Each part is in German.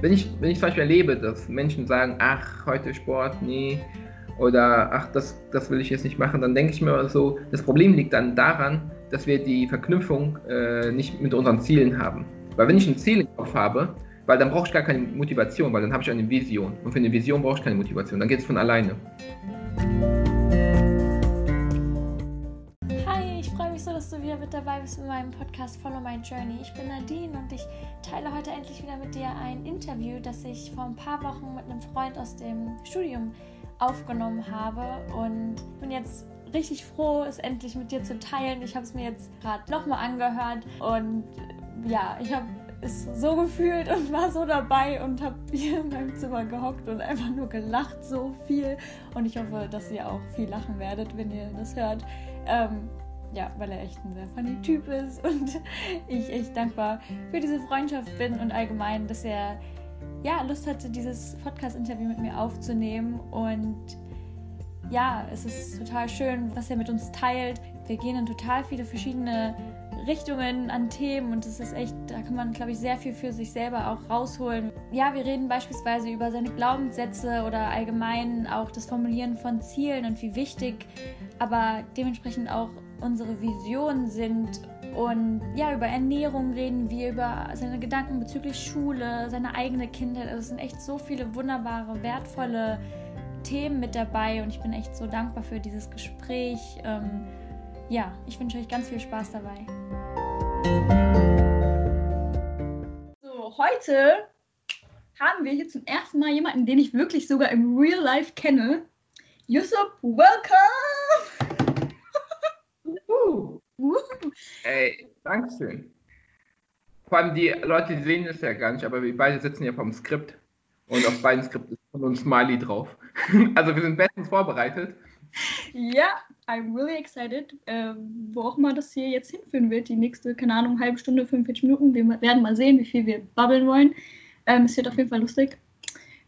wenn ich, wenn ich zum Beispiel erlebe, dass Menschen sagen, ach, heute Sport, nee, oder ach, das, das will ich jetzt nicht machen, dann denke ich mir so, das Problem liegt dann daran, dass wir die Verknüpfung äh, nicht mit unseren Zielen haben. Weil wenn ich ein Ziel im Kopf habe, weil dann brauche ich gar keine Motivation, weil dann habe ich eine Vision. Und für eine Vision brauche ich keine Motivation, dann geht es von alleine. Dass du wieder mit dabei bist mit meinem Podcast Follow My Journey. Ich bin Nadine und ich teile heute endlich wieder mit dir ein Interview, das ich vor ein paar Wochen mit einem Freund aus dem Studium aufgenommen habe und bin jetzt richtig froh, es endlich mit dir zu teilen. Ich habe es mir jetzt gerade nochmal angehört und ja, ich habe es so gefühlt und war so dabei und habe hier in meinem Zimmer gehockt und einfach nur gelacht, so viel. Und ich hoffe, dass ihr auch viel lachen werdet, wenn ihr das hört. Ähm, ja, weil er echt ein sehr funny Typ ist und ich echt dankbar für diese Freundschaft bin und allgemein, dass er ja, Lust hatte, dieses Podcast-Interview mit mir aufzunehmen. Und ja, es ist total schön, was er mit uns teilt. Wir gehen in total viele verschiedene Richtungen an Themen und es ist echt, da kann man, glaube ich, sehr viel für sich selber auch rausholen. Ja, wir reden beispielsweise über seine Glaubenssätze oder allgemein auch das Formulieren von Zielen und wie wichtig, aber dementsprechend auch unsere Visionen sind und ja, über Ernährung reden wir, über seine Gedanken bezüglich Schule, seine eigene Kindheit. Also es sind echt so viele wunderbare, wertvolle Themen mit dabei und ich bin echt so dankbar für dieses Gespräch. Ähm, ja, ich wünsche euch ganz viel Spaß dabei. So, heute haben wir hier zum ersten Mal jemanden, den ich wirklich sogar im Real Life kenne. Yusuf, welcome! Uh. Ey, Dankeschön. Vor allem die Leute, die sehen es ja gar nicht, aber wir beide sitzen hier vom Skript und auf beiden Skripten ist von uns Smiley drauf. also wir sind bestens vorbereitet. Ja, I'm really excited. Äh, wo auch immer das hier jetzt hinführen wird, die nächste, keine Ahnung, halbe Stunde, 45 Minuten. Wir werden mal sehen, wie viel wir babbeln wollen. Ähm, es wird auf jeden Fall lustig.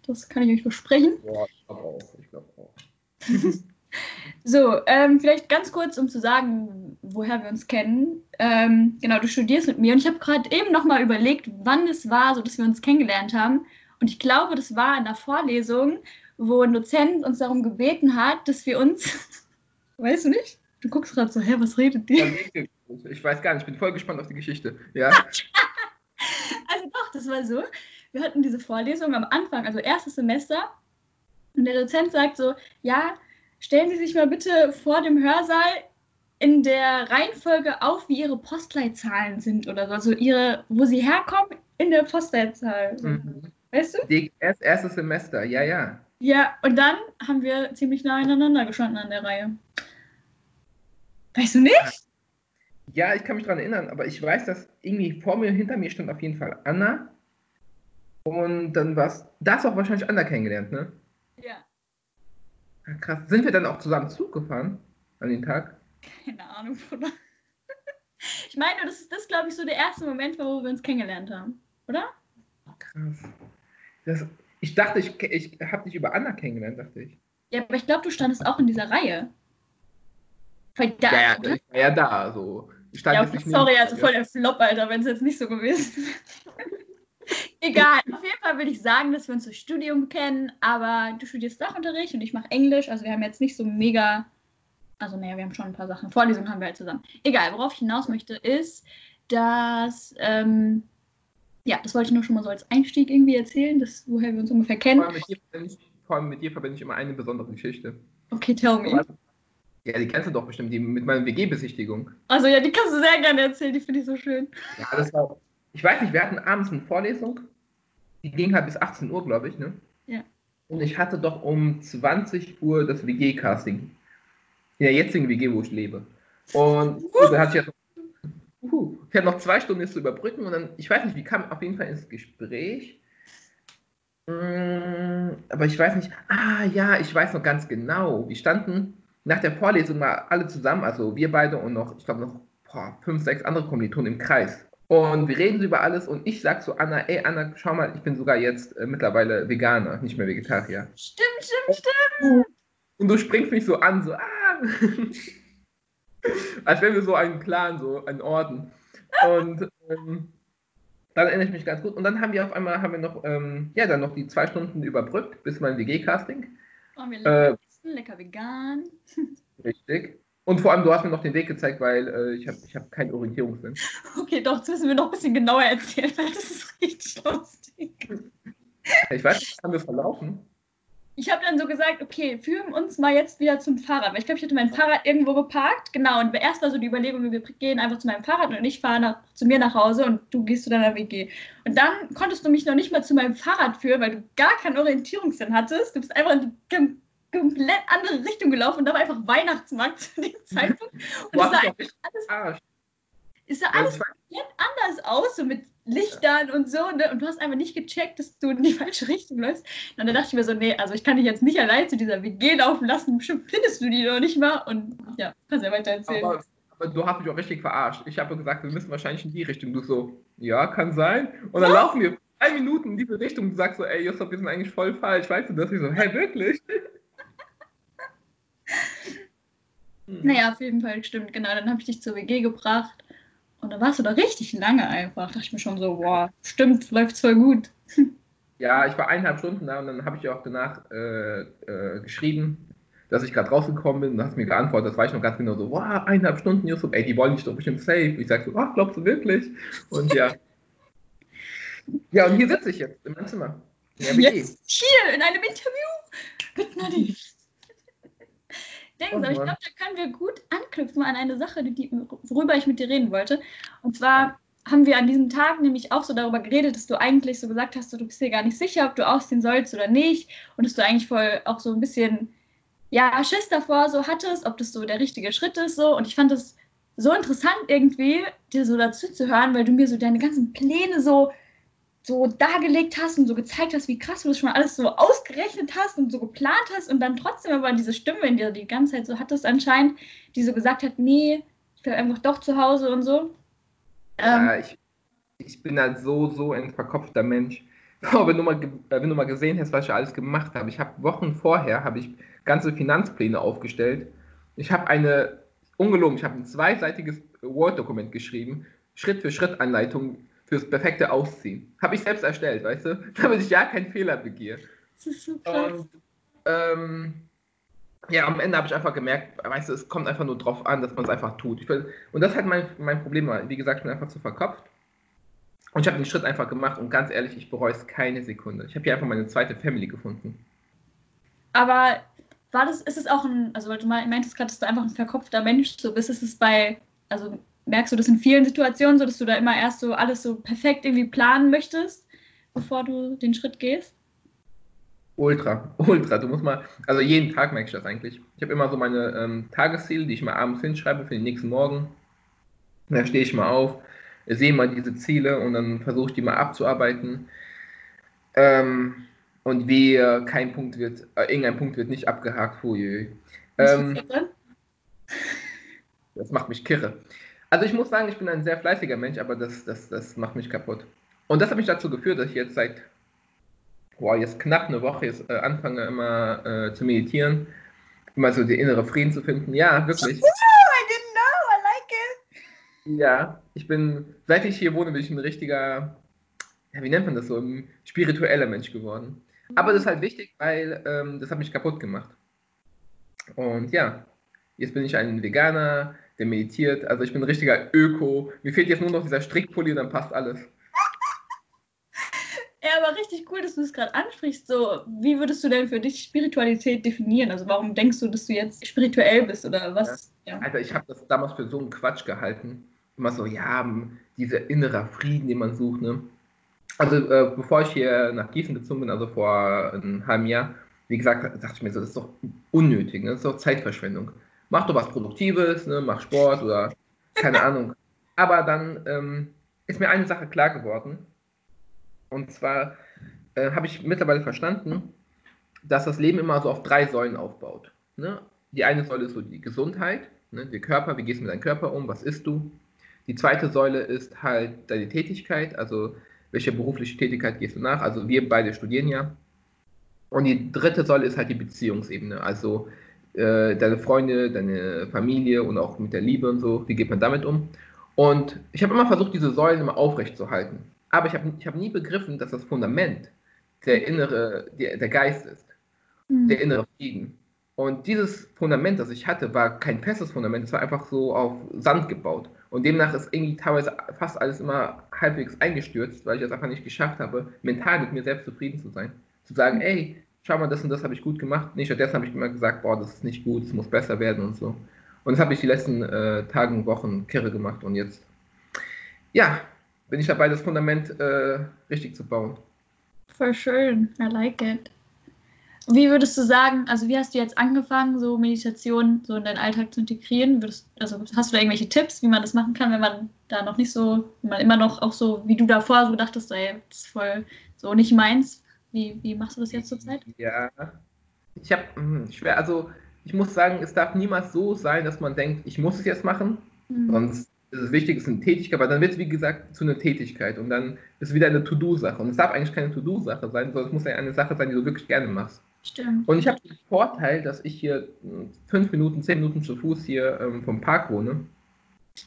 Das kann ich euch versprechen. Ja, ich glaube auch. Ich glaube auch. So, ähm, vielleicht ganz kurz, um zu sagen, woher wir uns kennen. Ähm, genau, du studierst mit mir und ich habe gerade eben nochmal überlegt, wann es war, so dass wir uns kennengelernt haben. Und ich glaube, das war in einer Vorlesung, wo ein Dozent uns darum gebeten hat, dass wir uns. weißt du nicht? Du guckst gerade so, hä, was redet die? Ich weiß gar nicht, ich bin voll gespannt auf die Geschichte. Ja. also doch, das war so. Wir hatten diese Vorlesung am Anfang, also erstes Semester. Und der Dozent sagt so, ja, Stellen Sie sich mal bitte vor dem Hörsaal in der Reihenfolge auf, wie Ihre Postleitzahlen sind oder so. Also ihre, wo Sie herkommen in der Postleitzahl. Mhm. Weißt du? Die, erst, erstes Semester, ja, ja. Ja, und dann haben wir ziemlich nah aneinander gestanden an der Reihe. Weißt du nicht? Ja, ich kann mich daran erinnern, aber ich weiß, dass irgendwie vor mir, hinter mir stand auf jeden Fall Anna. Und dann war es, da hast du auch wahrscheinlich Anna kennengelernt, ne? Ja. Krass. Sind wir dann auch zusammen Zug gefahren an den Tag? Keine Ahnung, Bruder. Ich meine, das ist das, glaube ich, so der erste Moment, wo wir uns kennengelernt haben, oder? Krass. Das, ich dachte, ich, ich habe dich über Anna kennengelernt, dachte ich. Ja, aber ich glaube, du standest auch in dieser Reihe. Da, ja, ja, ich war ja da. So. ja, okay, sorry, also voll der Flop, Alter, wenn es jetzt nicht so gewesen wäre. Egal, auf jeden Fall würde ich sagen, dass wir uns durch Studium kennen, aber du studierst Sachunterricht und ich mache Englisch, also wir haben jetzt nicht so mega, also naja, wir haben schon ein paar Sachen, Vorlesungen haben wir halt zusammen. Egal, worauf ich hinaus möchte, ist, dass, ähm, ja, das wollte ich nur schon mal so als Einstieg irgendwie erzählen, dass, woher wir uns ungefähr kennen. Vor allem mit dir, vor allem mit dir verbinde ich immer eine besondere Geschichte. Okay, tell me. Ja, die kennst du doch bestimmt, die mit meiner WG-Besichtigung. Also ja, die kannst du sehr gerne erzählen, die finde ich so schön. Ja, das war, ich weiß nicht, wir hatten abends eine Vorlesung die ging halt bis 18 Uhr, glaube ich, ne? Ja. Und ich hatte doch um 20 Uhr das WG-Casting. In der jetzigen WG, wo ich lebe. Und uh. dann hatte ich ja uh, ich hatte noch zwei Stunden jetzt zu überbrücken und dann, ich weiß nicht, wie kam auf jeden Fall ins Gespräch. Mm, aber ich weiß nicht, ah ja, ich weiß noch ganz genau. Wir standen nach der Vorlesung mal alle zusammen, also wir beide und noch, ich glaube noch boah, fünf, sechs andere Kommilitonen im Kreis. Und wir reden über alles und ich sag zu Anna, ey Anna, schau mal, ich bin sogar jetzt äh, mittlerweile Veganer, nicht mehr Vegetarier. Stimmt, stimmt, stimmt. Und du springst mich so an, so, ah. Als wären wir so einen Plan, so einen Orden. Und ähm, dann erinnere ich mich ganz gut. Und dann haben wir auf einmal haben wir noch, ähm, ja, dann noch die zwei Stunden überbrückt bis mein WG-Casting. Waren wir lecker, äh, lecker vegan. Richtig. Und vor allem, du hast mir noch den Weg gezeigt, weil äh, ich habe ich hab keinen Orientierungssinn. Okay, doch, das müssen wir noch ein bisschen genauer erzählen, weil das ist richtig lustig. Ich weiß nicht, haben wir verlaufen? Ich habe dann so gesagt, okay, führen uns mal jetzt wieder zum Fahrrad. Weil ich glaube, ich hatte mein Fahrrad irgendwo geparkt. Genau, und erst war so die Überlegung, wir gehen einfach zu meinem Fahrrad und ich fahre zu mir nach Hause und du gehst zu deiner WG. Und dann konntest du mich noch nicht mal zu meinem Fahrrad führen, weil du gar keinen Orientierungssinn hattest. Du bist einfach in die komplett andere Richtung gelaufen und da war einfach Weihnachtsmarkt zu dem Zeitpunkt. Und es sah alles, es sah alles komplett anders aus, so mit Lichtern und so, ne? Und du hast einfach nicht gecheckt, dass du in die falsche Richtung läufst. Und dann dachte ich mir so, nee, also ich kann dich jetzt nicht allein zu dieser WG laufen lassen, bestimmt findest du die noch nicht mal. Und ja, kannst ja weiter erzählen. Aber, aber du hast mich auch richtig verarscht. Ich habe gesagt, wir müssen wahrscheinlich in die Richtung. Du so, ja, kann sein. Und dann ja. laufen wir drei Minuten in diese Richtung. Du sagst so, ey, Josef, wir sind eigentlich voll falsch. Weißt du das? Ich so, hä, wirklich? Hm. Naja, auf jeden Fall stimmt, genau. Dann habe ich dich zur WG gebracht und da warst du da richtig lange einfach. Da dachte ich mir schon so, boah, stimmt, läuft's voll gut. Ja, ich war eineinhalb Stunden da und dann habe ich auch danach äh, äh, geschrieben, dass ich gerade rausgekommen bin und dann hast mir geantwortet, das war ich noch ganz genau so, wow, eineinhalb Stunden, Yusuf, ey, die wollen dich doch bestimmt safe. Ich sag so, ach, glaubst du wirklich? Und ja. ja, und hier sitze ich jetzt, in meinem Zimmer. Jetzt hier, in einem Interview mit Nadine. Dings, aber ich glaube, da können wir gut anknüpfen an eine Sache, die, worüber ich mit dir reden wollte. Und zwar haben wir an diesem Tag nämlich auch so darüber geredet, dass du eigentlich so gesagt hast, du bist dir gar nicht sicher, ob du ausziehen sollst oder nicht. Und dass du eigentlich voll auch so ein bisschen, ja, Schiss davor so hattest, ob das so der richtige Schritt ist. So. Und ich fand das so interessant irgendwie, dir so dazu zu hören, weil du mir so deine ganzen Pläne so so dargelegt hast und so gezeigt hast, wie krass du das schon alles so ausgerechnet hast und so geplant hast und dann trotzdem aber diese Stimme in dir die ganze Zeit so hattest anscheinend, die so gesagt hat, nee, ich bleib einfach doch zu Hause und so. Ja, ähm, ich, ich bin halt so, so ein verkopfter Mensch. Oh, wenn, du mal, wenn du mal gesehen hast, was ich alles gemacht habe. Ich habe Wochen vorher habe ich ganze Finanzpläne aufgestellt. Ich habe eine, ungelogen, ich habe ein zweiseitiges Word-Dokument geschrieben, Schritt für Schritt Anleitung, fürs perfekte Ausziehen. Habe ich selbst erstellt, weißt du? Damit ich ja keinen Fehler begehe. Das ist so krass. Und, ähm, ja, am Ende habe ich einfach gemerkt, weißt du, es kommt einfach nur drauf an, dass man es einfach tut. Will, und das halt mein, mein Problem. Wie gesagt, ich bin einfach zu verkopft. Und ich habe den Schritt einfach gemacht und ganz ehrlich, ich bereue es keine Sekunde. Ich habe hier einfach meine zweite Family gefunden. Aber war das, ist es auch ein, also weil du meintest gerade, dass du einfach ein verkopfter Mensch so bist, ist es bei, also merkst du das in vielen Situationen so, dass du da immer erst so alles so perfekt irgendwie planen möchtest, bevor du den Schritt gehst? Ultra, ultra. Du musst mal, also jeden Tag merke ich das eigentlich. Ich habe immer so meine ähm, Tagesziele, die ich mal abends hinschreibe für den nächsten Morgen. Da stehe ich mal auf, sehe mal diese Ziele und dann versuche ich die mal abzuarbeiten. Ähm, und wie kein Punkt wird, äh, irgendein Punkt wird nicht abgehakt. Hui. Ähm, das macht mich kirre. Also ich muss sagen, ich bin ein sehr fleißiger Mensch, aber das, das, das macht mich kaputt. Und das hat mich dazu geführt, dass ich jetzt seit, boah, jetzt knapp eine Woche jetzt, äh, anfange immer äh, zu meditieren, immer so den innere Frieden zu finden. Ja, wirklich. I didn't know, I like it. Ja, ich bin, seit ich hier wohne, bin ich ein richtiger, ja, wie nennt man das so, ein spiritueller Mensch geworden. Aber das ist halt wichtig, weil ähm, das hat mich kaputt gemacht. Und ja, jetzt bin ich ein Veganer, der meditiert. Also ich bin ein richtiger Öko. Mir fehlt jetzt nur noch dieser Strickpulli und dann passt alles. Ja, aber richtig cool, dass du es gerade ansprichst. So, wie würdest du denn für dich Spiritualität definieren? Also warum denkst du, dass du jetzt spirituell bist oder was? Ja. Ja. Also ich habe das damals für so einen Quatsch gehalten. Immer so, ja, dieser innere Frieden, den man sucht. Ne? Also äh, bevor ich hier nach Gießen gezogen bin, also vor einem halben Jahr, wie gesagt, dachte ich mir so, das ist doch unnötig, ne? das ist doch Zeitverschwendung mach doch was Produktives, ne, mach Sport oder keine Ahnung. Aber dann ähm, ist mir eine Sache klar geworden. Und zwar äh, habe ich mittlerweile verstanden, dass das Leben immer so auf drei Säulen aufbaut. Ne? Die eine Säule ist so die Gesundheit, ne? der Körper, wie gehst du mit deinem Körper um, was isst du? Die zweite Säule ist halt deine Tätigkeit, also welche berufliche Tätigkeit gehst du nach? Also wir beide studieren ja. Und die dritte Säule ist halt die Beziehungsebene, also äh, deine Freunde, deine Familie und auch mit der Liebe und so, wie geht man damit um? Und ich habe immer versucht, diese Säulen immer aufrecht zu halten. Aber ich habe ich hab nie begriffen, dass das Fundament der innere, der, der Geist ist, mhm. der innere Frieden. Und dieses Fundament, das ich hatte, war kein festes Fundament, es war einfach so auf Sand gebaut. Und demnach ist irgendwie teilweise fast alles immer halbwegs eingestürzt, weil ich es einfach nicht geschafft habe, mental mit mir selbst zufrieden zu sein. Zu sagen, ey, schau mal, das und das habe ich gut gemacht. Nee, stattdessen habe ich immer gesagt, boah, das ist nicht gut, es muss besser werden und so. Und das habe ich die letzten äh, Tage und Wochen kirre gemacht und jetzt, ja, bin ich dabei, das Fundament äh, richtig zu bauen. Voll schön, I like it. Wie würdest du sagen, also wie hast du jetzt angefangen, so Meditation so in deinen Alltag zu integrieren? Würdest, also hast du da irgendwelche Tipps, wie man das machen kann, wenn man da noch nicht so, wenn man immer noch auch so, wie du davor so dachtest, ey, das ist voll so nicht meins. Wie, wie machst du das jetzt zurzeit? Ja, ich habe, hm, schwer, also ich muss sagen, es darf niemals so sein, dass man denkt, ich muss es jetzt machen, mhm. sonst ist es wichtig, es ist eine Tätigkeit, weil dann wird es, wie gesagt, zu einer Tätigkeit und dann ist es wieder eine To-Do-Sache. Und es darf eigentlich keine To-Do-Sache sein, sondern es muss ja eine Sache sein, die du wirklich gerne machst. Stimmt. Und ich habe den Vorteil, dass ich hier hm, fünf Minuten, zehn Minuten zu Fuß hier ähm, vom Park wohne.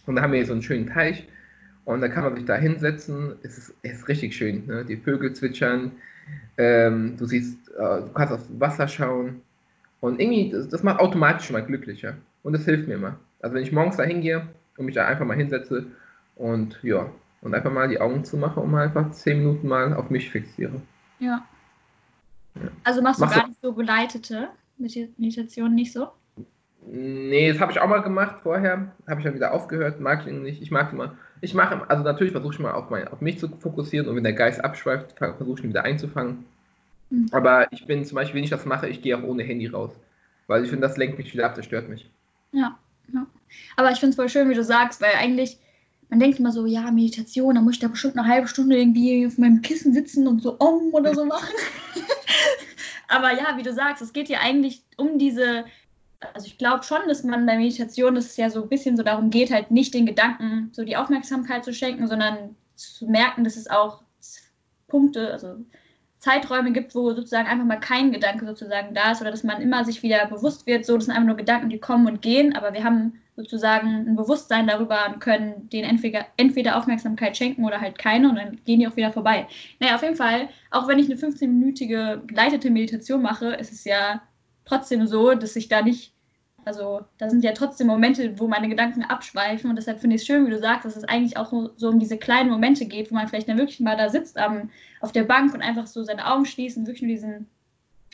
Und da haben wir hier so einen schönen Teich. Und da kann man sich da hinsetzen. Es ist, es ist richtig schön. Ne? Die Vögel zwitschern. Ähm, du siehst, äh, du kannst aufs Wasser schauen. Und irgendwie, das, das, macht automatisch schon mal glücklicher. Und das hilft mir immer. Also wenn ich morgens da hingehe und mich da einfach mal hinsetze und ja, und einfach mal die Augen zumache und mal einfach zehn Minuten mal auf mich fixiere. Ja. Also machst du Machst gar nicht so geleitete Meditationen nicht so? Nee, das habe ich auch mal gemacht vorher. Habe ich dann wieder aufgehört. Mag ich nicht. Ich mag immer. Ich mache, also natürlich versuche ich mal auf, mein, auf mich zu fokussieren und wenn der Geist abschweift, versuche ich ihn wieder einzufangen. Mhm. Aber ich bin zum Beispiel, wenn ich das mache, ich gehe auch ohne Handy raus. Weil ich finde, das lenkt mich wieder ab, das stört mich. Ja, ja. Aber ich finde es voll schön, wie du sagst, weil eigentlich, man denkt immer so, ja, Meditation, da muss ich da bestimmt eine halbe Stunde irgendwie auf meinem Kissen sitzen und so om oder so machen. Aber ja, wie du sagst, es geht ja eigentlich um diese, also ich glaube schon, dass man bei Meditation, dass es ja so ein bisschen so darum geht, halt nicht den Gedanken so die Aufmerksamkeit zu schenken, sondern zu merken, dass es auch Punkte, also Zeiträume gibt, wo sozusagen einfach mal kein Gedanke sozusagen da ist oder dass man immer sich wieder bewusst wird, so das sind einfach nur Gedanken, die kommen und gehen, aber wir haben sozusagen ein Bewusstsein darüber und können denen entweder, entweder Aufmerksamkeit schenken oder halt keine und dann gehen die auch wieder vorbei. Naja, auf jeden Fall, auch wenn ich eine 15-minütige geleitete Meditation mache, ist es ja trotzdem so, dass ich da nicht, also da sind ja trotzdem Momente, wo meine Gedanken abschweifen und deshalb finde ich es schön, wie du sagst, dass es eigentlich auch so um diese kleinen Momente geht, wo man vielleicht dann wirklich mal da sitzt am, auf der Bank und einfach so seine Augen schließt und wirklich nur diesen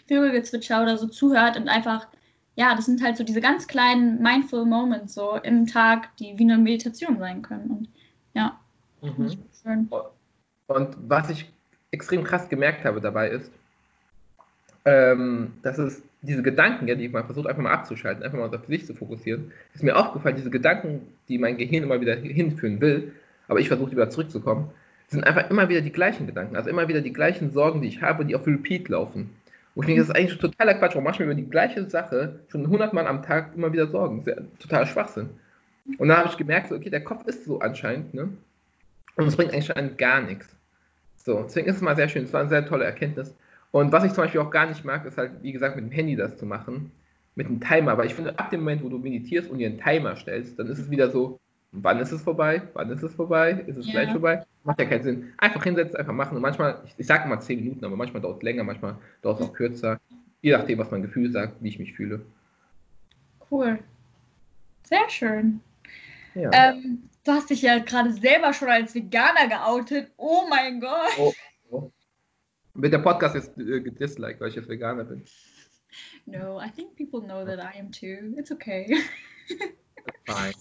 Vögelgezwitscher oder so zuhört und einfach ja, das sind halt so diese ganz kleinen Mindful Moments so im Tag, die wie eine Meditation sein können. Und ja, mhm. schön. Und was ich extrem krass gemerkt habe dabei ist, ähm, dass es diese Gedanken, ja, die man versucht einfach mal abzuschalten, einfach mal auf sich zu fokussieren, ist mir aufgefallen, diese Gedanken, die mein Gehirn immer wieder hinführen will, aber ich versuche wieder zurückzukommen, sind einfach immer wieder die gleichen Gedanken, also immer wieder die gleichen Sorgen, die ich habe, die auf Repeat laufen. Wo ich denke, das ist eigentlich totaler Quatsch. Warum machst du mir über die gleiche Sache schon 100 Mal am Tag immer wieder Sorgen? Ja total Schwachsinn. Und dann habe ich gemerkt, so, okay, der Kopf ist so anscheinend, ne? Und es bringt anscheinend gar nichts. So, deswegen ist es mal sehr schön. Es war eine sehr tolle Erkenntnis. Und was ich zum Beispiel auch gar nicht mag, ist halt, wie gesagt, mit dem Handy das zu machen. Mit einem Timer. Aber ich finde, ab dem Moment, wo du meditierst und dir einen Timer stellst, dann ist es wieder so, wann ist es vorbei? Wann ist es vorbei? Ist es ja. gleich vorbei? Macht ja keinen Sinn. Einfach hinsetzen, einfach machen. Und manchmal, ich, ich sage mal 10 Minuten, aber manchmal dauert es länger, manchmal dauert es auch kürzer. Je nachdem, was mein Gefühl sagt, wie ich mich fühle. Cool. Sehr schön. Ja. Ähm, du hast dich ja gerade selber schon als Veganer geoutet. Oh mein Gott. Oh. Wird der Podcast jetzt äh, gedisliked, weil ich jetzt Veganer bin? No, I think people know that I am too. It's okay. Fine.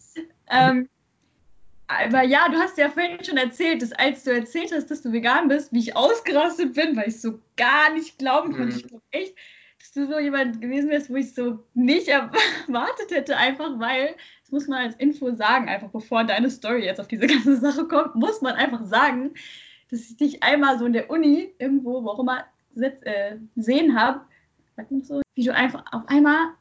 ähm, aber ja, du hast ja vorhin schon erzählt, dass als du erzählt hast, dass du vegan bist, wie ich ausgerastet bin, weil ich so gar nicht glauben konnte. Mhm. Ich glaube echt, dass du so jemand gewesen wärst, wo ich so nicht erwartet hätte, einfach weil, das muss man als Info sagen, einfach bevor deine Story jetzt auf diese ganze Sache kommt, muss man einfach sagen, dass ich dich einmal so in der Uni irgendwo, wo auch immer, äh, sehen habe, so, wie du einfach auf einmal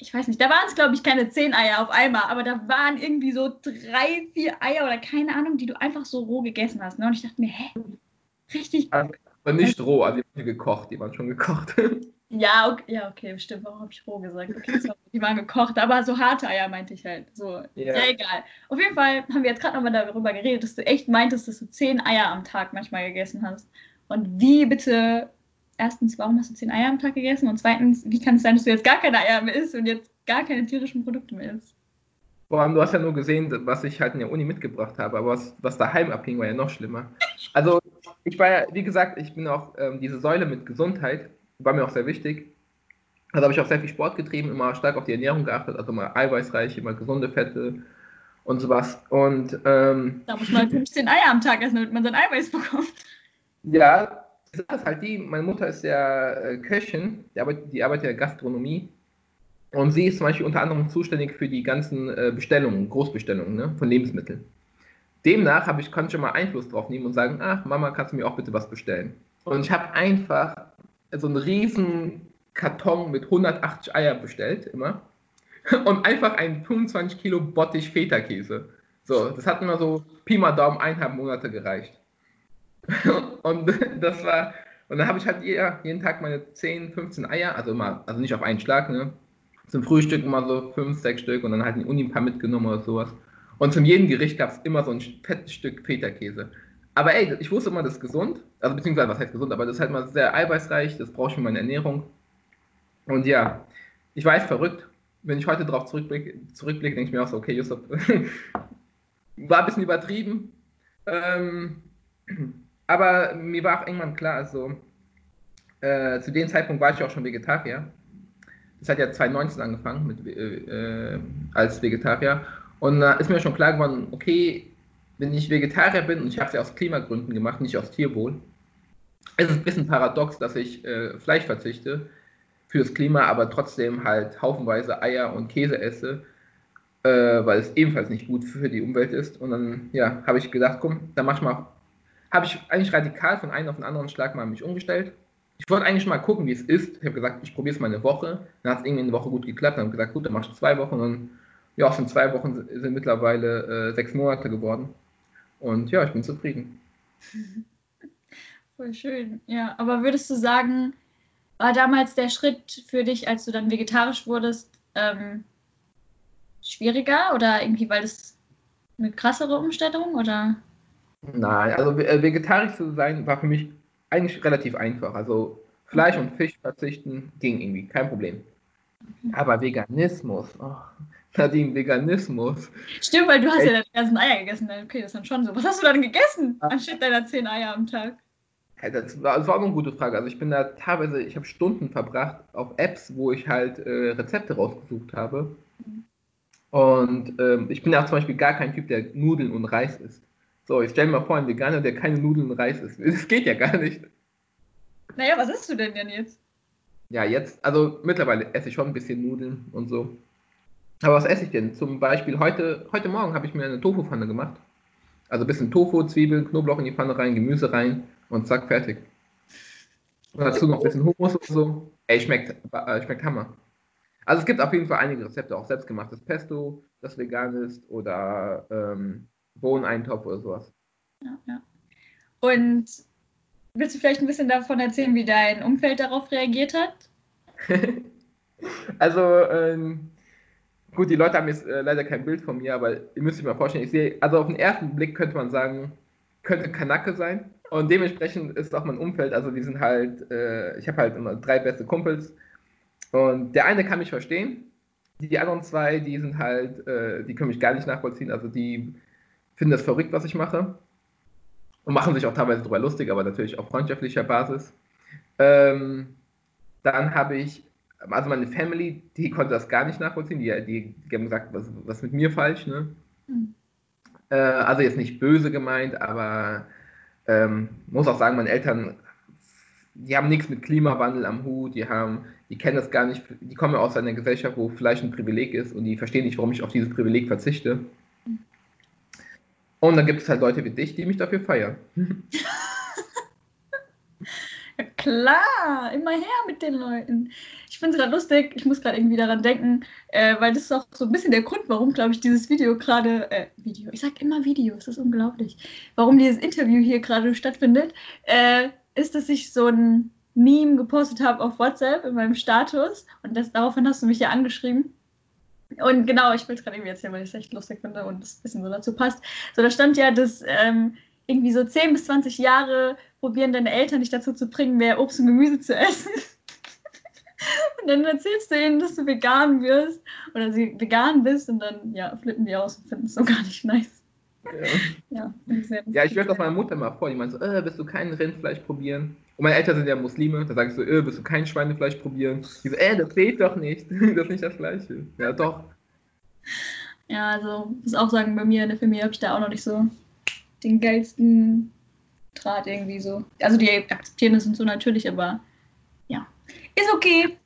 ich weiß nicht, da waren es, glaube ich, keine zehn Eier auf einmal, aber da waren irgendwie so drei, vier Eier oder keine Ahnung, die du einfach so roh gegessen hast. Ne? Und ich dachte mir, hä? Richtig. Also, aber nicht roh, also die waren gekocht, die waren schon gekocht. Ja, okay, ja, okay, stimmt. Warum habe ich roh gesagt? Okay, war, die waren gekocht, aber so harte Eier meinte ich halt. So, ja, ja egal. Auf jeden Fall haben wir jetzt gerade nochmal darüber geredet, dass du echt meintest, dass du zehn Eier am Tag manchmal gegessen hast. Und wie bitte, erstens, warum hast du zehn Eier am Tag gegessen? Und zweitens, wie kann es sein, dass du jetzt gar keine Eier mehr isst und jetzt gar keine tierischen Produkte mehr isst? Vor allem, du hast ja nur gesehen, was ich halt in der Uni mitgebracht habe, aber was, was daheim abging, war ja noch schlimmer. Also, ich war ja, wie gesagt, ich bin auch ähm, diese Säule mit Gesundheit war mir auch sehr wichtig. Also habe ich auch sehr viel Sport getrieben, immer stark auf die Ernährung geachtet, also mal eiweißreich, immer gesunde Fette und sowas. Und ähm, da muss man 15 Eier am Tag essen, damit man sein Eiweiß bekommt. Ja, das ist halt die, meine Mutter ist ja äh, Köchin, die arbeitet, die arbeitet ja Gastronomie. Und sie ist zum Beispiel unter anderem zuständig für die ganzen äh, Bestellungen, Großbestellungen ne, von Lebensmitteln. Demnach habe ich, kann ich schon mal Einfluss drauf nehmen und sagen, ach Mama, kannst du mir auch bitte was bestellen? Und ich habe einfach so einen riesen Karton mit 180 Eier bestellt, immer. Und einfach einen 25 Kilo Bottich Feta-Käse. So, das hat immer so Pi mal Daumen eineinhalb Monate gereicht. Und das war, und dann habe ich halt jeden Tag meine 10, 15 Eier, also immer, also nicht auf einen Schlag, ne? Zum Frühstück immer so 5, 6 Stück und dann halt in die Uni ein paar mitgenommen oder sowas. Und zum jedem Gericht gab es immer so ein fettes Stück Feta-Käse. Aber ey, ich wusste immer, das ist gesund. Also beziehungsweise, was heißt gesund? Aber das ist halt mal sehr eiweißreich. Das brauche ich für meine Ernährung. Und ja, ich weiß, verrückt. Wenn ich heute darauf zurückblicke, zurückblicke denke ich mir auch so, okay, Yusuf, war ein bisschen übertrieben. Ähm, aber mir war auch irgendwann klar, also äh, zu dem Zeitpunkt war ich auch schon Vegetarier. Das hat ja 2019 angefangen mit, äh, äh, als Vegetarier. Und da ist mir schon klar geworden, okay, wenn ich Vegetarier bin, und ich habe es ja aus Klimagründen gemacht, nicht aus Tierwohl, ist es ein bisschen paradox, dass ich äh, Fleisch verzichte fürs Klima, aber trotzdem halt haufenweise Eier und Käse esse, äh, weil es ebenfalls nicht gut für die Umwelt ist. Und dann, ja, habe ich gedacht, komm, dann mach ich mal, habe ich eigentlich radikal von einem auf den anderen Schlag mal mich umgestellt. Ich wollte eigentlich mal gucken, wie es ist. Ich habe gesagt, ich probiere es mal eine Woche. Dann hat es irgendwie eine Woche gut geklappt. Dann habe ich gesagt, gut, dann machst du zwei Wochen. Und ja, aus den zwei Wochen sind mittlerweile äh, sechs Monate geworden. Und ja, ich bin zufrieden. Voll schön. Ja, aber würdest du sagen, war damals der Schritt für dich, als du dann vegetarisch wurdest, ähm, schwieriger oder irgendwie, weil es eine krassere Umstellung oder? Nein, also äh, vegetarisch zu sein war für mich eigentlich relativ einfach. Also Fleisch okay. und Fisch verzichten ging irgendwie, kein Problem. Aber Veganismus, oh, Nadine, Veganismus. Stimmt, weil du hast Echt? ja deine ganzen Eier gegessen. Okay, das ist dann schon so. Was hast du dann gegessen, anstatt deiner zehn Eier am Tag? Ja, das, war, das war auch eine gute Frage. Also ich bin da teilweise, ich habe Stunden verbracht auf Apps, wo ich halt äh, Rezepte rausgesucht habe. Und ähm, ich bin ja zum Beispiel gar kein Typ, der Nudeln und Reis isst. So, ich stelle mir mal vor, ein Veganer, der keine Nudeln und Reis isst. Das geht ja gar nicht. Naja, was isst du denn denn jetzt? Ja, jetzt, also mittlerweile esse ich schon ein bisschen Nudeln und so. Aber was esse ich denn? Zum Beispiel heute, heute Morgen habe ich mir eine Tofu-Pfanne gemacht. Also ein bisschen Tofu, Zwiebeln, Knoblauch in die Pfanne rein, Gemüse rein und zack, fertig. Und dazu noch ein bisschen Hummus und so. Ey, schmeckt, äh, schmeckt Hammer. Also es gibt auf jeden Fall einige Rezepte, auch selbstgemachtes Pesto, das vegan ist, oder ähm, Bohneneintopf oder sowas. Ja, ja. Und willst du vielleicht ein bisschen davon erzählen, wie dein Umfeld darauf reagiert hat? also, ähm, Gut, die Leute haben jetzt äh, leider kein Bild von mir, aber ihr müsst euch mal vorstellen, ich sehe, also auf den ersten Blick könnte man sagen, könnte Kanake sein. Und dementsprechend ist auch mein Umfeld, also die sind halt, äh, ich habe halt immer drei beste Kumpels. Und der eine kann mich verstehen, die anderen zwei, die sind halt, äh, die können mich gar nicht nachvollziehen, also die finden das verrückt, was ich mache. Und machen sich auch teilweise darüber lustig, aber natürlich auf freundschaftlicher Basis. Ähm, dann habe ich also meine Family, die konnte das gar nicht nachvollziehen. Die, die, die haben gesagt, was, was mit mir falsch, ne? Mhm. Äh, also jetzt nicht böse gemeint, aber ähm, muss auch sagen, meine Eltern, die haben nichts mit Klimawandel am Hut, die haben, die kennen das gar nicht, die kommen ja aus einer Gesellschaft, wo Fleisch ein Privileg ist und die verstehen nicht, warum ich auf dieses Privileg verzichte. Mhm. Und dann gibt es halt Leute wie dich, die mich dafür feiern. Klar, immer her mit den Leuten. Ich finde es gerade lustig, ich muss gerade irgendwie daran denken, äh, weil das ist auch so ein bisschen der Grund, warum, glaube ich, dieses Video gerade, äh, Video, ich sage immer Video, es ist unglaublich, warum dieses Interview hier gerade stattfindet, äh, ist, dass ich so ein Meme gepostet habe auf WhatsApp in meinem Status. Und das, daraufhin hast du mich ja angeschrieben. Und genau, ich will es gerade irgendwie erzählen, weil ich es echt lustig finde und es ein bisschen so dazu passt. So, da stand ja, dass ähm, irgendwie so 10 bis 20 Jahre probieren deine Eltern dich dazu zu bringen, mehr Obst und Gemüse zu essen. und dann erzählst du ihnen, dass du vegan wirst oder sie vegan bist und dann ja, flippen die aus und finden es so gar nicht nice. Ja, ja, ja ich werde das meiner Mutter mal vor, die meint so, äh, willst du kein Rindfleisch probieren? Und meine Eltern sind ja Muslime, da sage ich so, äh, willst du kein Schweinefleisch probieren? Die so, äh, das geht doch nicht, das ist nicht das Gleiche. Ja, doch. Ja, also, muss auch sagen, bei mir in der Familie habe ich da auch noch nicht so den geilsten Draht irgendwie so. Also, die akzeptieren das und so natürlich, aber ja, ist okay.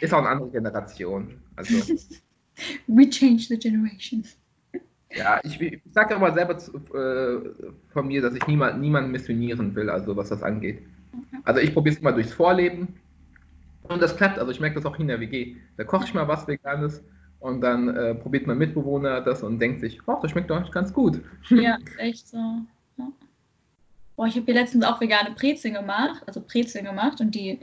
Ist auch eine andere Generation. Also. We change the generation. Ja, ich, ich sage aber selber zu, äh, von mir, dass ich niemand, niemanden missionieren will, also was das angeht. Also ich probiere es mal durchs Vorleben und das klappt. Also ich merke das auch in der WG. Da koche ich mal was Veganes und dann äh, probiert mein Mitbewohner das und denkt sich, oh, das schmeckt doch ganz gut. Ja, echt so. Ja. Boah, ich habe hier letztens auch vegane Brezeln gemacht, also Brezeln gemacht und die,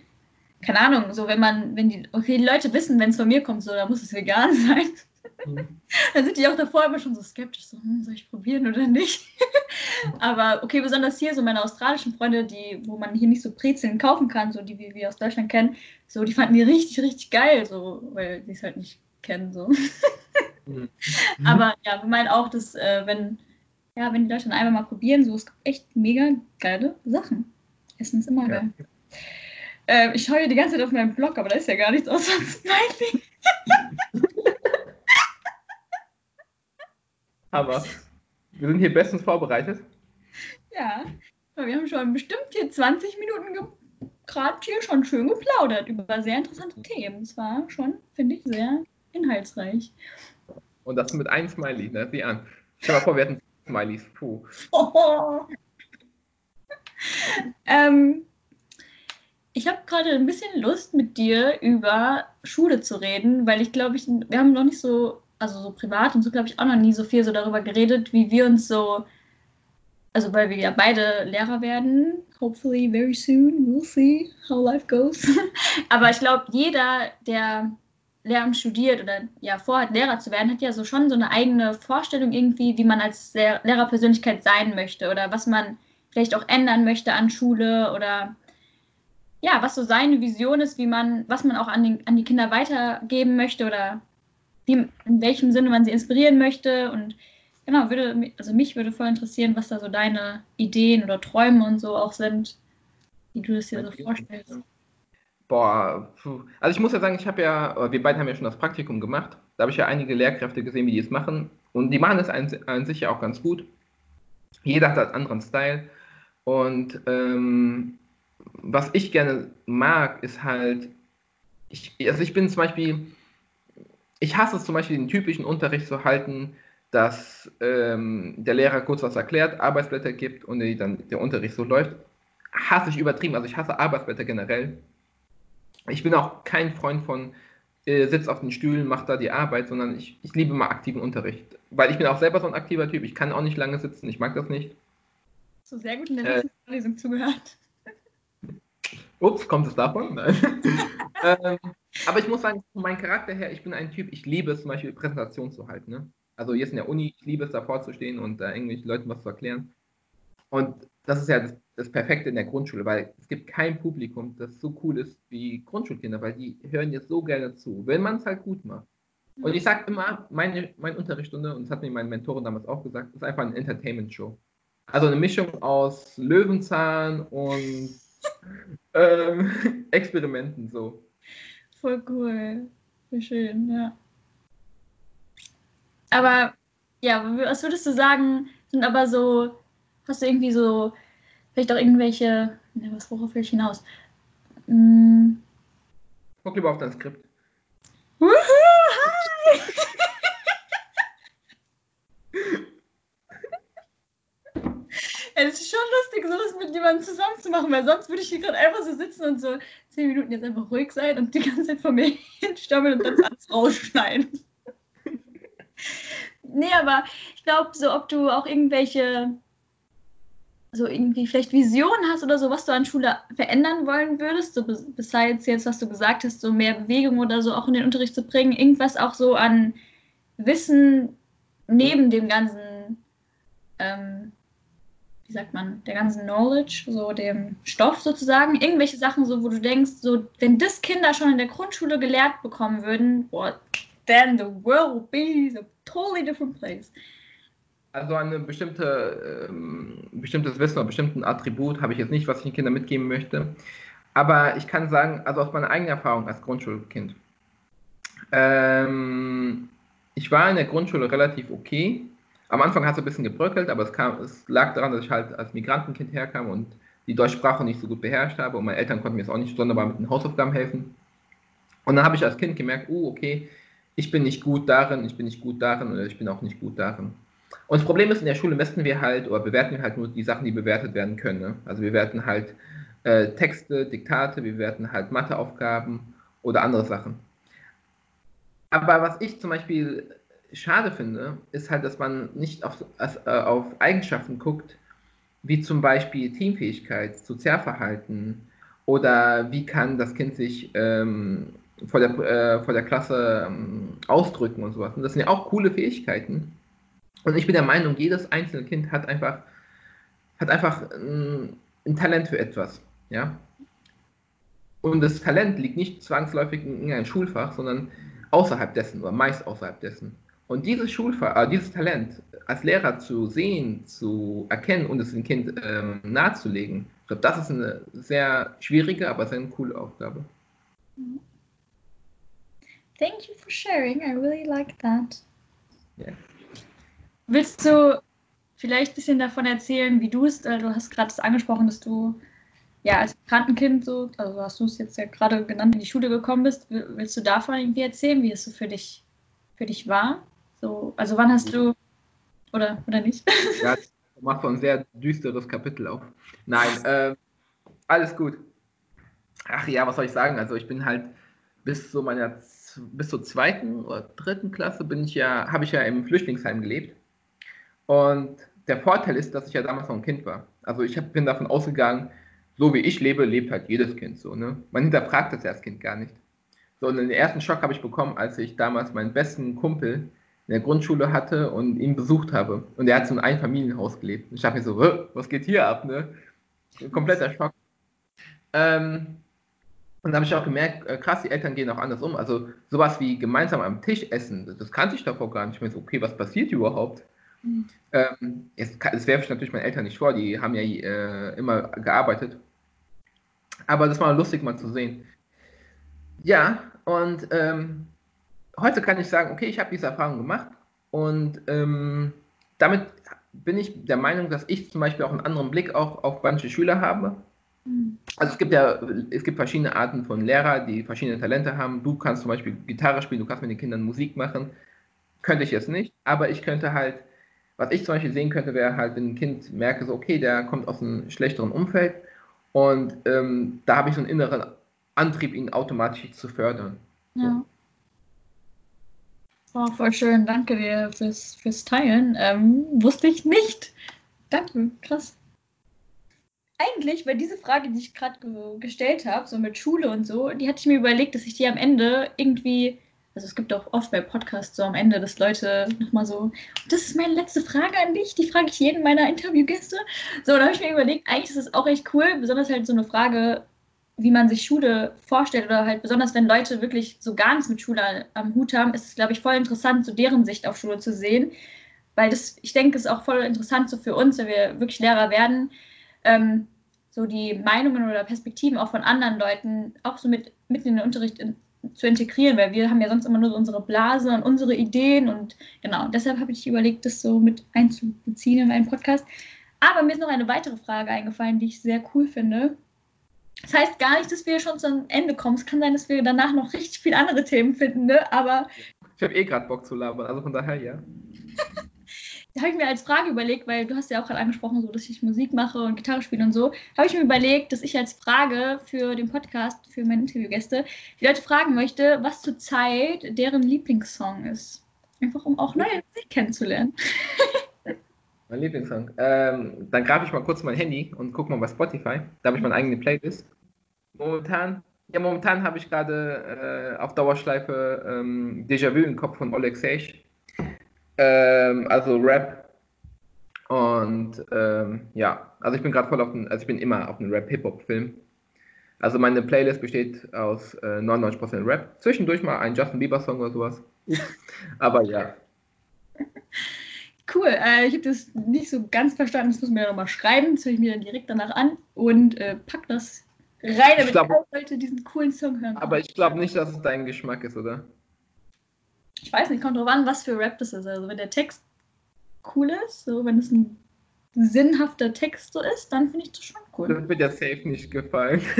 keine Ahnung, so wenn man, wenn die, okay, die Leute wissen, wenn es von mir kommt, so, da muss es vegan sein. Mhm. da sind die auch davor immer schon so skeptisch, so, hm, soll ich probieren oder nicht? Aber okay, besonders hier, so meine australischen Freunde, die, wo man hier nicht so Brezeln kaufen kann, so die wir aus Deutschland kennen, so, die fanden die richtig, richtig geil, so, weil die es halt nicht kennen, so. Mhm. Aber ja, wir meinen auch, dass äh, wenn, ja, wenn die Leute dann einmal mal probieren, so, es gibt echt mega geile Sachen. Essen ist immer ja. geil. Äh, ich schaue hier die ganze Zeit auf meinen Blog, aber da ist ja gar nichts außer ein Smiley. Aber wir sind hier bestens vorbereitet. Ja, wir haben schon bestimmt hier 20 Minuten gerade hier schon schön geplaudert über sehr interessante Themen. Es war schon, finde ich, sehr inhaltsreich. Und das mit einem Smiley, ne? Sieh an. Stell mal vor, wir hätten Smileys. Puh. Oh. ähm, ich habe gerade ein bisschen Lust, mit dir über Schule zu reden, weil ich glaube, ich, wir haben noch nicht so also so privat und so, glaube ich, auch noch nie so viel so darüber geredet, wie wir uns so, also weil wir ja beide Lehrer werden, hopefully very soon, we'll see how life goes. Aber ich glaube, jeder, der Lehramt studiert oder ja vorhat, Lehrer zu werden, hat ja so schon so eine eigene Vorstellung irgendwie, wie man als Lehrerpersönlichkeit sein möchte oder was man vielleicht auch ändern möchte an Schule oder ja, was so seine Vision ist, wie man, was man auch an, den, an die Kinder weitergeben möchte oder wie, in welchem Sinne man sie inspirieren möchte. Und genau, würde, also mich würde voll interessieren, was da so deine Ideen oder Träume und so auch sind, wie du das dir so vorstellst. Boah, also ich muss ja sagen, ich habe ja, wir beide haben ja schon das Praktikum gemacht. Da habe ich ja einige Lehrkräfte gesehen, wie die es machen. Und die machen es an, an sich ja auch ganz gut. Jeder hat einen anderen Style. Und ähm, was ich gerne mag, ist halt, ich, also ich bin zum Beispiel, ich hasse es zum Beispiel, den typischen Unterricht zu halten, dass ähm, der Lehrer kurz was erklärt, Arbeitsblätter gibt und dann der Unterricht so läuft. Hasse ich übertrieben, also ich hasse Arbeitsblätter generell. Ich bin auch kein Freund von äh, sitzt auf den Stühlen, macht da die Arbeit, sondern ich, ich liebe mal aktiven Unterricht. Weil ich bin auch selber so ein aktiver Typ, ich kann auch nicht lange sitzen, ich mag das nicht. So sehr gut in der letzten äh, Vorlesung zugehört. Ups, kommt es davon? ähm, aber ich muss sagen, von meinem Charakter her, ich bin ein Typ, ich liebe es zum Beispiel Präsentationen zu halten. Ne? Also jetzt in der Uni, ich liebe es davor zu stehen und da äh, irgendwelchen Leuten was zu erklären. Und das ist ja das, das, Perfekte in der Grundschule, weil es gibt kein Publikum, das so cool ist wie Grundschulkinder, weil die hören jetzt so gerne zu, wenn man es halt gut macht. Und ich sage immer, meine, meine Unterrichtsstunde, und das hat mir mein Mentor damals auch gesagt, ist einfach eine Entertainment-Show. Also eine Mischung aus Löwenzahn und ähm, Experimenten so. Voll cool. Wie schön, ja. Aber ja, was würdest du sagen, sind aber so, hast du irgendwie so, vielleicht auch irgendwelche, ne, was worauf will ich hinaus? Hm. Guck lieber auf dein Skript. Wuhu, hi! es ist schon lustig, sowas mit jemandem zusammen zu machen, weil sonst würde ich hier gerade einfach so sitzen und so zehn Minuten jetzt einfach ruhig sein und die ganze Zeit vor mir hinstammeln und dann alles rausschneiden. nee, aber ich glaube, so ob du auch irgendwelche, so irgendwie vielleicht Visionen hast oder so, was du an Schule verändern wollen würdest, so besides jetzt, was du gesagt hast, so mehr Bewegung oder so auch in den Unterricht zu bringen, irgendwas auch so an Wissen neben dem ganzen, ähm, wie sagt man, der ganzen Knowledge, so dem Stoff sozusagen, irgendwelche Sachen, so wo du denkst, so wenn das Kinder schon in der Grundschule gelehrt bekommen würden, boah, then the world would be a totally different place. Also eine bestimmte, ähm, bestimmtes Wissen oder bestimmten Attribut habe ich jetzt nicht, was ich den Kindern mitgeben möchte. Aber ich kann sagen, also aus meiner eigenen Erfahrung als Grundschulkind. Ähm, ich war in der Grundschule relativ okay. Am Anfang hat es ein bisschen gebröckelt, aber es, kam, es lag daran, dass ich halt als Migrantenkind herkam und die Deutschsprache nicht so gut beherrscht habe und meine Eltern konnten mir jetzt auch nicht sonderbar mit den Hausaufgaben helfen. Und dann habe ich als Kind gemerkt, oh, okay, ich bin nicht gut darin, ich bin nicht gut darin oder ich bin auch nicht gut darin. Und das Problem ist, in der Schule messen wir halt oder bewerten wir halt nur die Sachen, die bewertet werden können. Ne? Also wir bewerten halt äh, Texte, Diktate, wir bewerten halt Matheaufgaben oder andere Sachen. Aber was ich zum Beispiel schade finde, ist halt, dass man nicht auf, äh, auf Eigenschaften guckt, wie zum Beispiel Teamfähigkeit, Sozialverhalten oder wie kann das Kind sich ähm, vor, der, äh, vor der Klasse ähm, ausdrücken und sowas. Und das sind ja auch coole Fähigkeiten. Und ich bin der Meinung, jedes einzelne Kind hat einfach, hat einfach ein, ein Talent für etwas. Ja? Und das Talent liegt nicht zwangsläufig in einem Schulfach, sondern außerhalb dessen oder meist außerhalb dessen. Und dieses Schulfach, äh, dieses Talent als Lehrer zu sehen, zu erkennen und es dem Kind ähm, nahezulegen, ich glaube, das ist eine sehr schwierige, aber sehr coole Aufgabe. Thank you for sharing. I really like that. Yeah. Willst du vielleicht ein bisschen davon erzählen, wie du es, äh, du hast gerade angesprochen, dass du ja als Krankenkind so, also hast du es jetzt ja gerade genannt, in die Schule gekommen bist. Willst du davon irgendwie erzählen, wie es so für dich, für dich war? So, also wann hast du oder, oder nicht? Ja, du machst so ein sehr düsteres Kapitel auf. Nein, äh, alles gut. Ach ja, was soll ich sagen? Also ich bin halt bis zu meiner bis zur zweiten oder dritten Klasse bin ich ja, habe ich ja im Flüchtlingsheim gelebt. Und der Vorteil ist, dass ich ja damals noch ein Kind war. Also ich hab, bin davon ausgegangen, so wie ich lebe, lebt halt jedes Kind so. Ne? Man hinterfragt das als Kind gar nicht. So, und den ersten Schock habe ich bekommen, als ich damals meinen besten Kumpel in der Grundschule hatte und ihn besucht habe. Und er hat so in einem Familienhaus gelebt. Und ich dachte mir so, was geht hier ab? Ne? Ein kompletter Schock. Ähm, und da habe ich auch gemerkt, äh, krass, die Eltern gehen auch anders um. Also sowas wie gemeinsam am Tisch essen, das kannte ich davor gar nicht. Ich meine so, okay, was passiert überhaupt? Mhm. Ähm, jetzt, das werfe ich natürlich meinen Eltern nicht vor, die haben ja äh, immer gearbeitet. Aber das war lustig mal zu sehen. Ja, und ähm, heute kann ich sagen, okay, ich habe diese Erfahrung gemacht und ähm, damit bin ich der Meinung, dass ich zum Beispiel auch einen anderen Blick auch auf manche Schüler habe. Mhm. Also es gibt ja, es gibt verschiedene Arten von Lehrer, die verschiedene Talente haben. Du kannst zum Beispiel Gitarre spielen, du kannst mit den Kindern Musik machen. Könnte ich jetzt nicht, aber ich könnte halt was ich zum Beispiel sehen könnte, wäre halt, wenn ein Kind merke, so, okay, der kommt aus einem schlechteren Umfeld und ähm, da habe ich so einen inneren Antrieb, ihn automatisch zu fördern. Ja. Oh, voll schön. Danke dir fürs, fürs Teilen. Ähm, wusste ich nicht. Danke, krass. Eigentlich, weil diese Frage, die ich gerade ge gestellt habe, so mit Schule und so, die hatte ich mir überlegt, dass ich die am Ende irgendwie also es gibt auch oft bei Podcasts so am Ende, dass Leute nochmal so, das ist meine letzte Frage an dich, die frage ich jeden meiner Interviewgäste. So, da habe ich mir überlegt, eigentlich ist es auch echt cool, besonders halt so eine Frage, wie man sich Schule vorstellt oder halt besonders wenn Leute wirklich so gar nichts mit Schule am Hut haben, ist es, glaube ich, voll interessant, so deren Sicht auf Schule zu sehen. Weil das, ich denke, ist auch voll interessant so für uns, wenn wir wirklich Lehrer werden, ähm, so die Meinungen oder Perspektiven auch von anderen Leuten auch so mit, mit in den Unterricht in, zu integrieren, weil wir haben ja sonst immer nur so unsere Blase und unsere Ideen und genau, deshalb habe ich überlegt, das so mit einzubeziehen in meinen Podcast. Aber mir ist noch eine weitere Frage eingefallen, die ich sehr cool finde. Das heißt gar nicht, dass wir schon zum Ende kommen. Es kann sein, dass wir danach noch richtig viele andere Themen finden, ne? aber. Ich habe eh gerade Bock zu labern, also von daher ja. habe ich mir als Frage überlegt, weil du hast ja auch gerade angesprochen, so, dass ich Musik mache und Gitarre spiele und so, habe ich mir überlegt, dass ich als Frage für den Podcast, für meine Interviewgäste, die Leute fragen möchte, was zurzeit deren Lieblingssong ist. Einfach um auch neue Musik kennenzulernen. Mein Lieblingssong. Ähm, dann greife ich mal kurz mein Handy und gucke mal bei Spotify. Da habe ich meine eigene Playlist. Momentan, ja, momentan habe ich gerade äh, auf Dauerschleife ähm, Déjà-vu im Kopf von Oleg Sage. Ähm, also Rap. Und ähm, ja, also ich bin gerade voll auf den, also ich bin immer auf einem Rap-Hip-Hop-Film. Also meine Playlist besteht aus äh, 99% Rap. Zwischendurch mal ein Justin Bieber-Song oder sowas. Aber ja. Cool, äh, ich habe das nicht so ganz verstanden, das muss mir ja nochmal schreiben, das höre ich mir dann direkt danach an und äh, pack das rein, damit glaub, alle Leute diesen coolen Song hören. Aber ich glaube nicht, dass es dein Geschmack ist, oder? Ich weiß nicht, kommt drauf an, was für Rap das ist. Also wenn der Text cool ist, so wenn es ein sinnhafter Text so ist, dann finde ich das schon cool. Das wird ja safe nicht gefallen.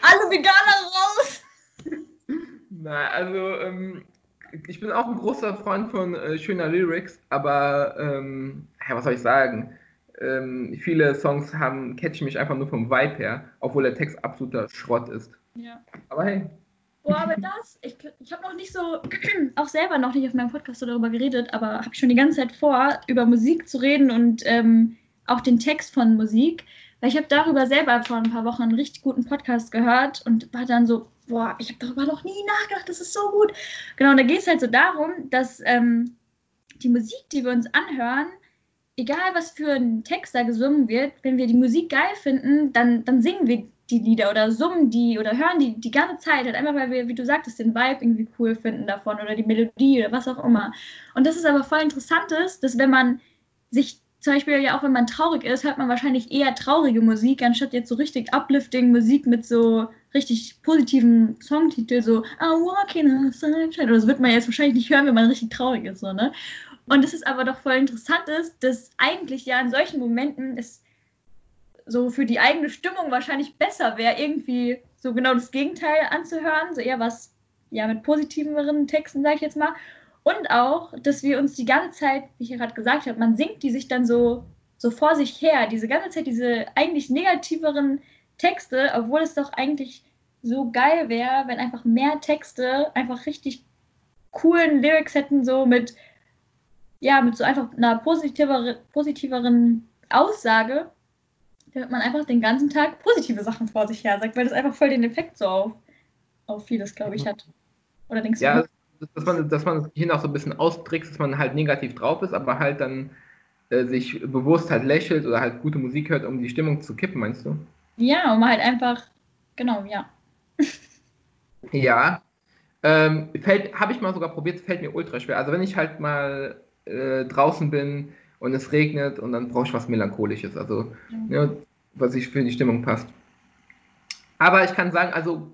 Alle Veganer raus! Na, also ähm, ich bin auch ein großer Freund von äh, schöner Lyrics, aber ähm, ja, was soll ich sagen? Ähm, viele Songs haben catchen mich einfach nur vom Vibe her, obwohl der Text absoluter Schrott ist. Ja. Aber hey. Boah, aber das, ich, ich habe noch nicht so, auch selber noch nicht auf meinem Podcast so darüber geredet, aber habe schon die ganze Zeit vor, über Musik zu reden und ähm, auch den Text von Musik. Weil ich habe darüber selber vor ein paar Wochen einen richtig guten Podcast gehört und war dann so, boah, ich habe darüber noch nie nachgedacht, das ist so gut. Genau, und da geht es halt so darum, dass ähm, die Musik, die wir uns anhören, egal was für ein Text da gesungen wird, wenn wir die Musik geil finden, dann, dann singen wir die Lieder oder summen die oder hören die die ganze Zeit, halt einfach weil wir, wie du sagtest, den Vibe irgendwie cool finden davon oder die Melodie oder was auch immer. Und das ist aber voll interessant ist, dass wenn man sich zum Beispiel ja auch wenn man traurig ist, hört man wahrscheinlich eher traurige Musik, anstatt jetzt so richtig uplifting Musik mit so richtig positiven Songtitel, so I walk in a sunshine. Oder das wird man jetzt wahrscheinlich nicht hören, wenn man richtig traurig ist, so, ne? Und das ist aber doch voll interessant ist, dass eigentlich ja in solchen Momenten es so für die eigene Stimmung wahrscheinlich besser wäre, irgendwie so genau das Gegenteil anzuhören, so eher was ja mit positiveren Texten, sage ich jetzt mal. Und auch, dass wir uns die ganze Zeit, wie ich ja gerade gesagt habe, man singt die sich dann so, so vor sich her, diese ganze Zeit diese eigentlich negativeren Texte, obwohl es doch eigentlich so geil wäre, wenn einfach mehr Texte einfach richtig coolen Lyrics hätten, so mit, ja, mit so einfach einer positiveren, positiveren Aussage, damit man einfach den ganzen Tag positive Sachen vor sich her sagt, weil das einfach voll den Effekt so auf, auf vieles, glaube ich, hat. Oder denkst ja, du? dass man, dass man hier noch so ein bisschen austrickst, dass man halt negativ drauf ist, aber halt dann äh, sich bewusst halt lächelt oder halt gute Musik hört, um die Stimmung zu kippen, meinst du? Ja, um halt einfach, genau, ja. ja. Ähm, habe ich mal sogar probiert, fällt mir ultra schwer. Also wenn ich halt mal äh, draußen bin und es regnet und dann brauche ich was Melancholisches, also mhm. ja, was ich für die Stimmung passt. Aber ich kann sagen, also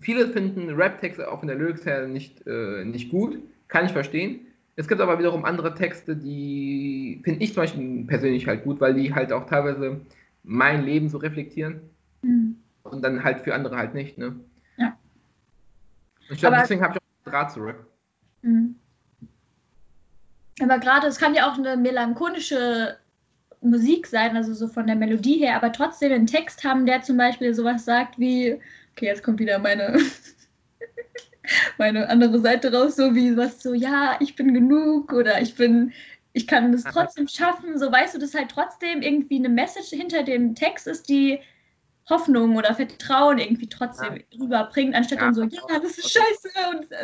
viele finden Rap-Texte auch in der Lyrics her nicht, äh, nicht gut, kann ich verstehen. Es gibt aber wiederum andere Texte, die finde ich zum Beispiel persönlich halt gut, weil die halt auch teilweise mein Leben so reflektieren mhm. und dann halt für andere halt nicht. Ne? Ja. ich glaube, deswegen habe ich auch Draht zu Rap. Mhm. Aber gerade, es kann ja auch eine melancholische Musik sein, also so von der Melodie her, aber trotzdem einen Text haben, der zum Beispiel sowas sagt wie, okay, jetzt kommt wieder meine, meine andere Seite raus, so wie was so, ja, ich bin genug oder ich bin, ich kann das trotzdem schaffen, so weißt du, dass halt trotzdem irgendwie eine Message hinter dem Text ist, die Hoffnung oder Vertrauen irgendwie trotzdem ja. rüberbringt, anstatt ja, dann so, ja, das ist scheiße und äh,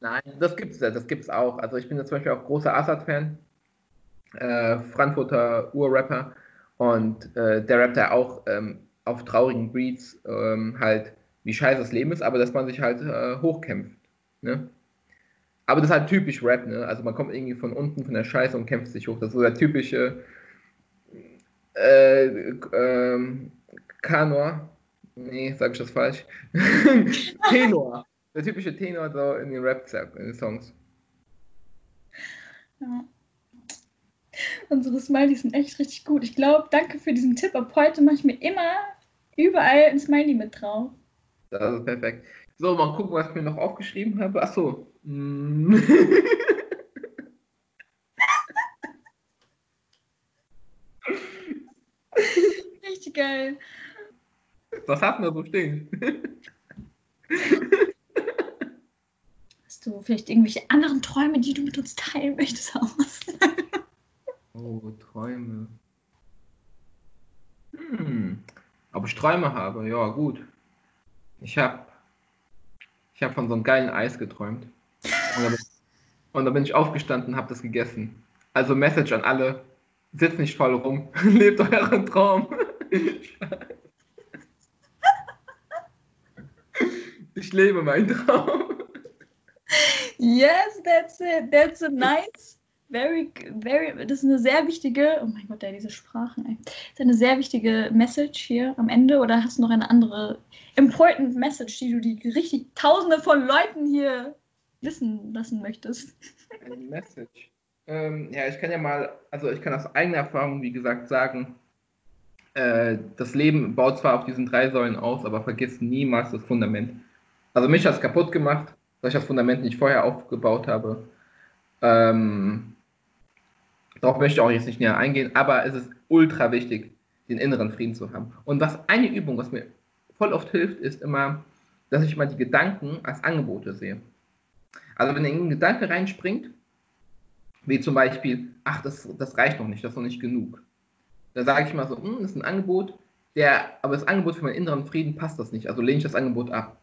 Nein, das gibt's das gibt's auch. Also ich bin ja zum Beispiel auch großer Assad-Fan, äh, Frankfurter Urrapper und äh, der rappt ja auch ähm, auf traurigen Beats ähm, halt, wie scheiße das Leben ist, aber dass man sich halt äh, hochkämpft. Ne? Aber das ist halt typisch Rap, ne? Also man kommt irgendwie von unten von der Scheiße und kämpft sich hoch. Das ist so der typische äh, ähm, Kanor. Nee, sag ich das falsch? Tenor der typische Tenor so in den Rap, in den Songs. Ja. Unsere Smileys sind echt richtig gut. Ich glaube, danke für diesen Tipp. Ab heute mache ich mir immer überall ein Smiley mit drauf. Das ist perfekt. So, mal gucken, was ich mir noch aufgeschrieben habe. Achso. Mm. richtig geil. Was hast du da so stehen? du vielleicht irgendwelche anderen Träume, die du mit uns teilen möchtest, aus? oh, Träume. Hm. Ob ich Träume habe? Ja, gut. Ich habe ich hab von so einem geilen Eis geträumt. Und da bin, und da bin ich aufgestanden und habe das gegessen. Also Message an alle, sitzt nicht voll rum, lebt euren Traum. ich lebe meinen Traum. Yes, that's it. That's a nice, very, very, das ist eine sehr wichtige, oh mein Gott, ja, diese Sprachen, ey. Das ist eine sehr wichtige Message hier am Ende oder hast du noch eine andere important Message, die du die richtig tausende von Leuten hier wissen lassen möchtest? Eine Message. Ähm, ja, ich kann ja mal, also ich kann aus eigener Erfahrung, wie gesagt, sagen, äh, das Leben baut zwar auf diesen drei Säulen aus, aber vergiss niemals das Fundament. Also mich hat es kaputt gemacht, weil ich das Fundament nicht vorher aufgebaut habe. Ähm, darauf möchte ich auch jetzt nicht näher eingehen, aber es ist ultra wichtig, den inneren Frieden zu haben. Und was eine Übung, was mir voll oft hilft, ist immer, dass ich mal die Gedanken als Angebote sehe. Also wenn ein Gedanke reinspringt, wie zum Beispiel, ach, das, das reicht noch nicht, das ist noch nicht genug. Da sage ich mal so, hm, das ist ein Angebot, der, aber das Angebot für meinen inneren Frieden passt das nicht, also lehne ich das Angebot ab.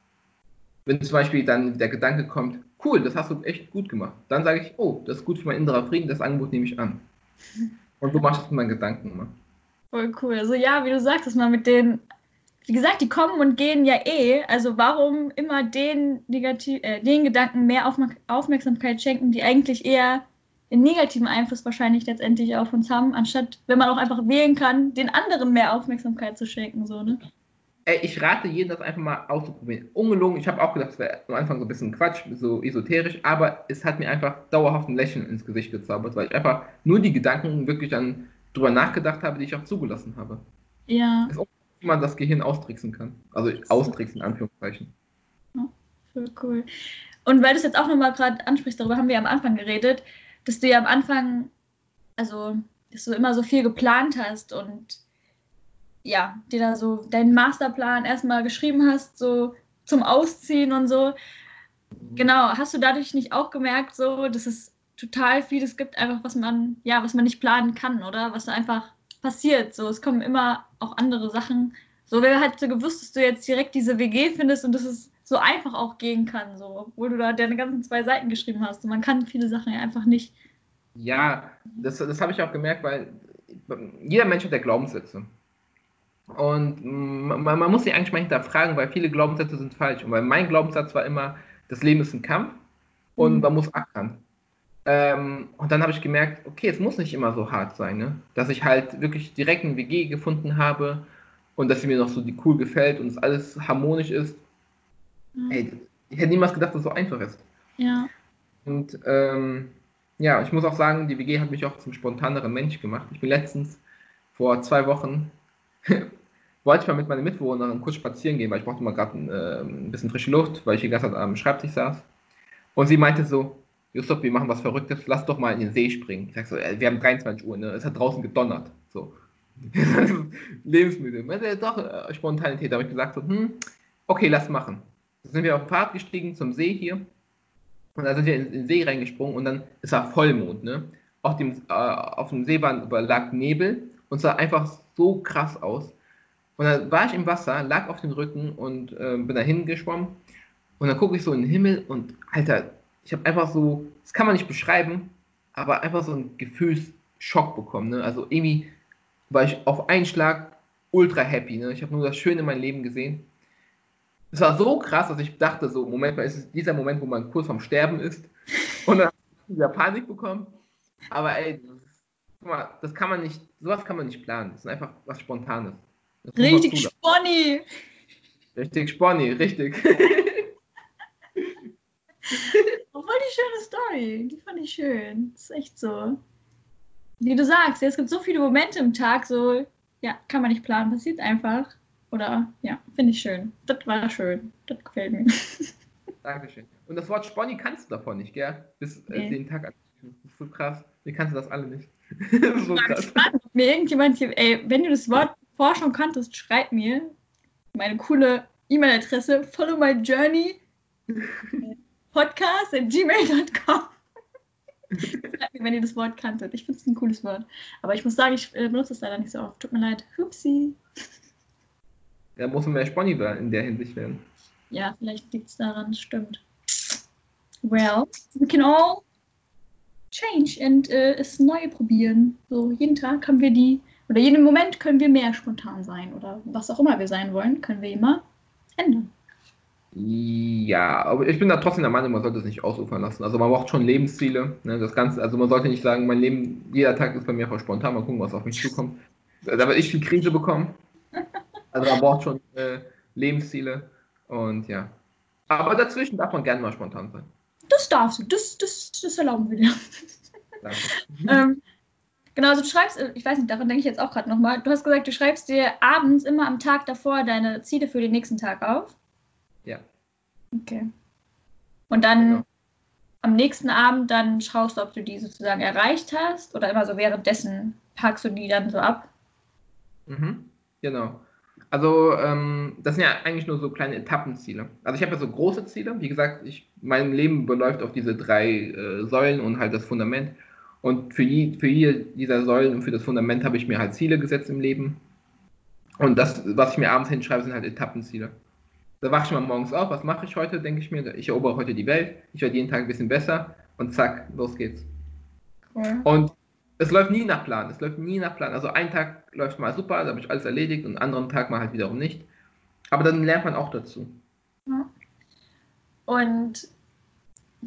Wenn zum Beispiel dann der Gedanke kommt, cool, das hast du echt gut gemacht, dann sage ich, oh, das ist gut für meinen inneren Frieden, das Angebot nehme ich an. Und so ich das mit meinen Gedanken immer. Voll cool. Also ja, wie du sagst, dass man mit den, wie gesagt, die kommen und gehen ja eh. Also warum immer den, negativ, äh, den Gedanken mehr Aufmerksamkeit schenken, die eigentlich eher einen negativen Einfluss wahrscheinlich letztendlich auf uns haben, anstatt, wenn man auch einfach wählen kann, den anderen mehr Aufmerksamkeit zu schenken. So, ne? Ey, ich rate jedem, das einfach mal auszuprobieren. Ungelungen, ich habe auch gedacht, es wäre am Anfang so ein bisschen Quatsch, so esoterisch, aber es hat mir einfach dauerhaft ein Lächeln ins Gesicht gezaubert, weil ich einfach nur die Gedanken wirklich dann drüber nachgedacht habe, die ich auch zugelassen habe. Ja. Das ist auch, wie man das Gehirn austricksen kann. Also austricksen, in Anführungszeichen. Ja, voll cool. Und weil du es jetzt auch nochmal gerade ansprichst, darüber haben wir am Anfang geredet, dass du ja am Anfang, also, dass du immer so viel geplant hast und ja, dir da so deinen Masterplan erstmal geschrieben hast, so zum Ausziehen und so. Genau, hast du dadurch nicht auch gemerkt, so, dass es total vieles gibt, einfach was man, ja, was man nicht planen kann, oder? Was einfach passiert. So, es kommen immer auch andere Sachen. So, wer hätte so gewusst, dass du jetzt direkt diese WG findest und dass es so einfach auch gehen kann, so, obwohl du da deine ganzen zwei Seiten geschrieben hast. Und man kann viele Sachen ja einfach nicht. Ja, das, das habe ich auch gemerkt, weil jeder Mensch hat ja Glaubenssätze. Und man, man muss sich eigentlich mal hinterfragen, weil viele Glaubenssätze sind falsch. Und weil mein Glaubenssatz war immer, das Leben ist ein Kampf und mhm. man muss ackern. Ähm, und dann habe ich gemerkt, okay, es muss nicht immer so hart sein, ne? dass ich halt wirklich direkt ein WG gefunden habe und dass sie mir noch so die cool gefällt und es alles harmonisch ist. Mhm. Ey, ich hätte niemals gedacht, dass es so einfach ist. Ja. Und ähm, ja, ich muss auch sagen, die WG hat mich auch zum spontaneren Mensch gemacht. Ich bin letztens vor zwei Wochen, wollte ich mal mit meiner Mitbewohnerin kurz spazieren gehen, weil ich brauchte mal gerade äh, ein bisschen frische Luft, weil ich die ganze Zeit am Schreibtisch saß. Und sie meinte so, Jusuf, wir machen was Verrücktes, lass doch mal in den See springen. Ich sag so, wir haben 23 Uhr, ne? es hat draußen gedonnert. So. Lebensmittel. Meinte, doch, äh, Spontanität. Da habe ich gesagt, so, hm, okay, lass machen sind wir auf den Pfad gestiegen zum See hier. Und da sind wir in den See reingesprungen und dann ist da Vollmond. Ne? Auf, dem, äh, auf dem See lag Nebel und sah einfach so krass aus. Und dann war ich im Wasser, lag auf dem Rücken und äh, bin da hingeschwommen. Und dann gucke ich so in den Himmel und Alter, ich habe einfach so, das kann man nicht beschreiben, aber einfach so einen Gefühlsschock bekommen. Ne? Also irgendwie war ich auf einen Schlag ultra happy. Ne? Ich habe nur das Schöne in meinem Leben gesehen es war so krass, dass ich dachte, so, Moment mal, ist es dieser Moment, wo man kurz vorm Sterben ist. Und dann habe ich wieder Panik bekommen. Aber ey, das, mal, das kann man nicht, sowas kann man nicht planen. Das ist einfach was Spontanes. Richtig Sponny. Richtig Sponny, richtig. Obwohl die schöne Story, die fand ich schön. Das ist echt so. Wie du sagst, es gibt so viele Momente im Tag, so, ja, kann man nicht planen, passiert einfach. Oder ja, finde ich schön. Das war schön. Das gefällt mir. Dankeschön. Und das Wort Sponny kannst du davon nicht, gell? Bis äh, nee. den Tag an. Das ist so krass. Wie kannst du das alle nicht? so krass. Spannend, ob mir irgendjemand hier, ey, wenn du das Wort vorher schon kanntest, schreib mir meine coole E-Mail-Adresse follow my journey podcast.gmail.com. wenn ihr das Wort kanntet. Ich finde es ein cooles Wort. Aber ich muss sagen, ich äh, benutze es leider nicht so oft. Tut mir leid. Hupsi. Da muss man mehr Sponny in der Hinsicht werden. Ja, vielleicht liegt es daran, stimmt. Well, we can all change and äh, es neu probieren. So, jeden Tag haben wir die, oder jeden Moment können wir mehr spontan sein. Oder was auch immer wir sein wollen, können wir immer ändern. Ja, aber ich bin da trotzdem der Meinung, man sollte es nicht ausufern lassen. Also man braucht schon Lebensziele. Ne? Das Ganze, also man sollte nicht sagen, mein Leben, jeder Tag ist bei mir voll spontan, mal gucken, was auf mich zukommt. Da werde ich viel Krise bekommen. Also man braucht schon äh, Lebensziele und ja. Aber dazwischen darf man gerne mal spontan sein. Das darfst du, das, das, das erlauben wir dir. Danke. ähm, genau, also du schreibst, ich weiß nicht, daran denke ich jetzt auch gerade nochmal. Du hast gesagt, du schreibst dir abends immer am Tag davor deine Ziele für den nächsten Tag auf. Ja. Okay. Und dann genau. am nächsten Abend dann schaust du, ob du die sozusagen erreicht hast oder immer so währenddessen packst du die dann so ab? Mhm. Genau. Also ähm, das sind ja eigentlich nur so kleine Etappenziele. Also ich habe ja so große Ziele. Wie gesagt, ich, mein Leben beläuft auf diese drei äh, Säulen und halt das Fundament. Und für, je, für jede dieser Säulen und für das Fundament habe ich mir halt Ziele gesetzt im Leben. Und das, was ich mir abends hinschreibe, sind halt Etappenziele. Da wache ich mal morgens auf, was mache ich heute, denke ich mir, ich erobere heute die Welt, ich werde jeden Tag ein bisschen besser und zack, los geht's. Cool. Und es läuft nie nach Plan, es läuft nie nach Plan. Also ein Tag läuft mal super, da habe ich alles erledigt und einen anderen Tag mal halt wiederum nicht. Aber dann lernt man auch dazu. Ja. Und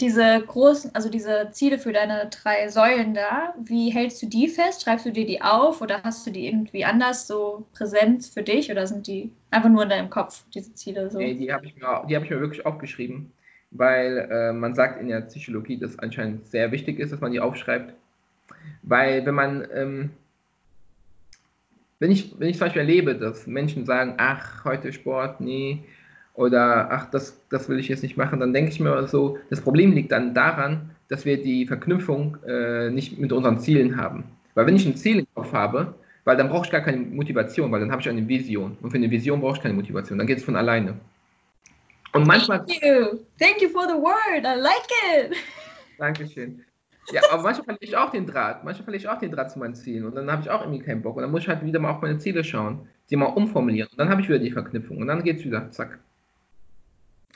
diese großen, also diese Ziele für deine drei Säulen da, wie hältst du die fest? Schreibst du dir die auf oder hast du die irgendwie anders so präsent für dich oder sind die einfach nur in deinem Kopf, diese Ziele so? Nee, die habe ich, mir, hab ich mir wirklich aufgeschrieben, weil äh, man sagt in der Psychologie, dass anscheinend sehr wichtig ist, dass man die aufschreibt. Weil wenn man, ähm, wenn ich, wenn ich zum Beispiel erlebe, dass Menschen sagen, ach, heute Sport, nee, oder ach, das, das will ich jetzt nicht machen, dann denke ich mir so, das Problem liegt dann daran, dass wir die Verknüpfung äh, nicht mit unseren Zielen haben. Weil wenn ich ein Ziel im Kopf habe, weil dann brauche ich gar keine Motivation, weil dann habe ich eine Vision. Und für eine Vision brauche ich keine Motivation, dann geht es von alleine. Und manchmal. Thank you. Thank you for the word. I like it. Dankeschön. Ja, aber manchmal verliere ich auch den Draht. Manchmal verliere ich auch den Draht zu meinen Zielen. Und dann habe ich auch irgendwie keinen Bock. Und dann muss ich halt wieder mal auf meine Ziele schauen, die mal umformulieren. Und dann habe ich wieder die Verknüpfung. Und dann geht es wieder. Zack.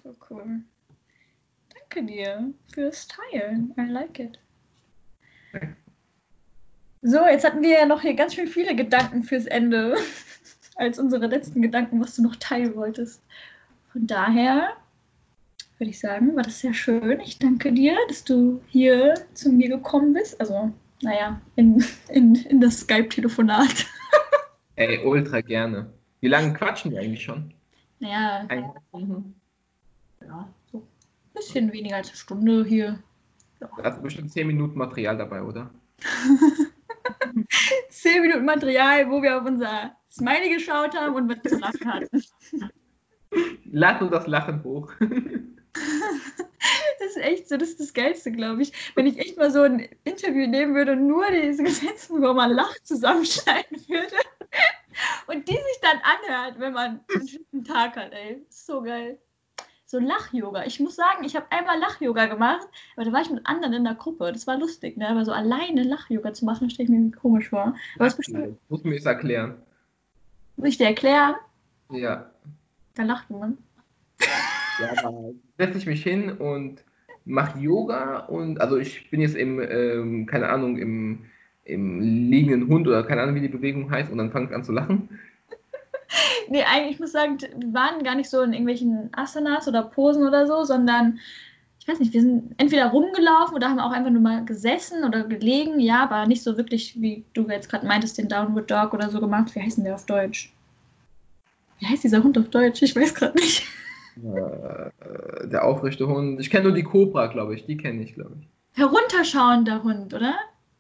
So cool. Danke dir fürs Teilen. I like it. So, jetzt hatten wir ja noch hier ganz schön viele Gedanken fürs Ende, als unsere letzten Gedanken, was du noch teilen wolltest. Von daher würde ich sagen, war das sehr schön. Ich danke dir, dass du hier zu mir gekommen bist. Also, naja, in, in, in das Skype-Telefonat. Ey, ultra gerne. Wie lange quatschen wir eigentlich schon? Naja, ja, so ein bisschen weniger als eine Stunde hier. Ja. Da hast du bestimmt 10 Minuten Material dabei, oder? 10 Minuten Material, wo wir auf unser Smiley geschaut haben und was zu lachen hatten. Lad uns das Lachen hoch. Das ist echt so, das ist das Geilste, glaube ich. Wenn ich echt mal so ein Interview nehmen würde und nur diese Gesetze, wo man lacht, zusammenschneiden würde und die sich dann anhört, wenn man einen schönen Tag hat, ey. So geil so Lach-Yoga. Ich muss sagen, ich habe einmal Lach-Yoga gemacht, aber da war ich mit anderen in der Gruppe. Das war lustig, ne? Aber so alleine Lach-Yoga zu machen, stelle ich mir komisch vor. Aber es bestimmt. Muss mir das erklären. Muss ich dir erklären? Ja. Da lacht man. Ja, da setze ich mich hin und mache Yoga und also ich bin jetzt im, ähm, keine Ahnung, im, im liegenden Hund oder keine Ahnung, wie die Bewegung heißt und dann fange ich an zu lachen nee, eigentlich, ich muss sagen, wir waren gar nicht so in irgendwelchen Asanas oder Posen oder so, sondern ich weiß nicht, wir sind entweder rumgelaufen oder haben auch einfach nur mal gesessen oder gelegen, ja, aber nicht so wirklich, wie du jetzt gerade meintest, den Downward Dog oder so gemacht. Wie heißt denn der auf Deutsch? Wie heißt dieser Hund auf Deutsch? Ich weiß gerade nicht. Äh, der aufrechte Hund. Ich kenne nur die Cobra, glaube ich. Die kenne ich, glaube ich. Herunterschauender Hund, oder?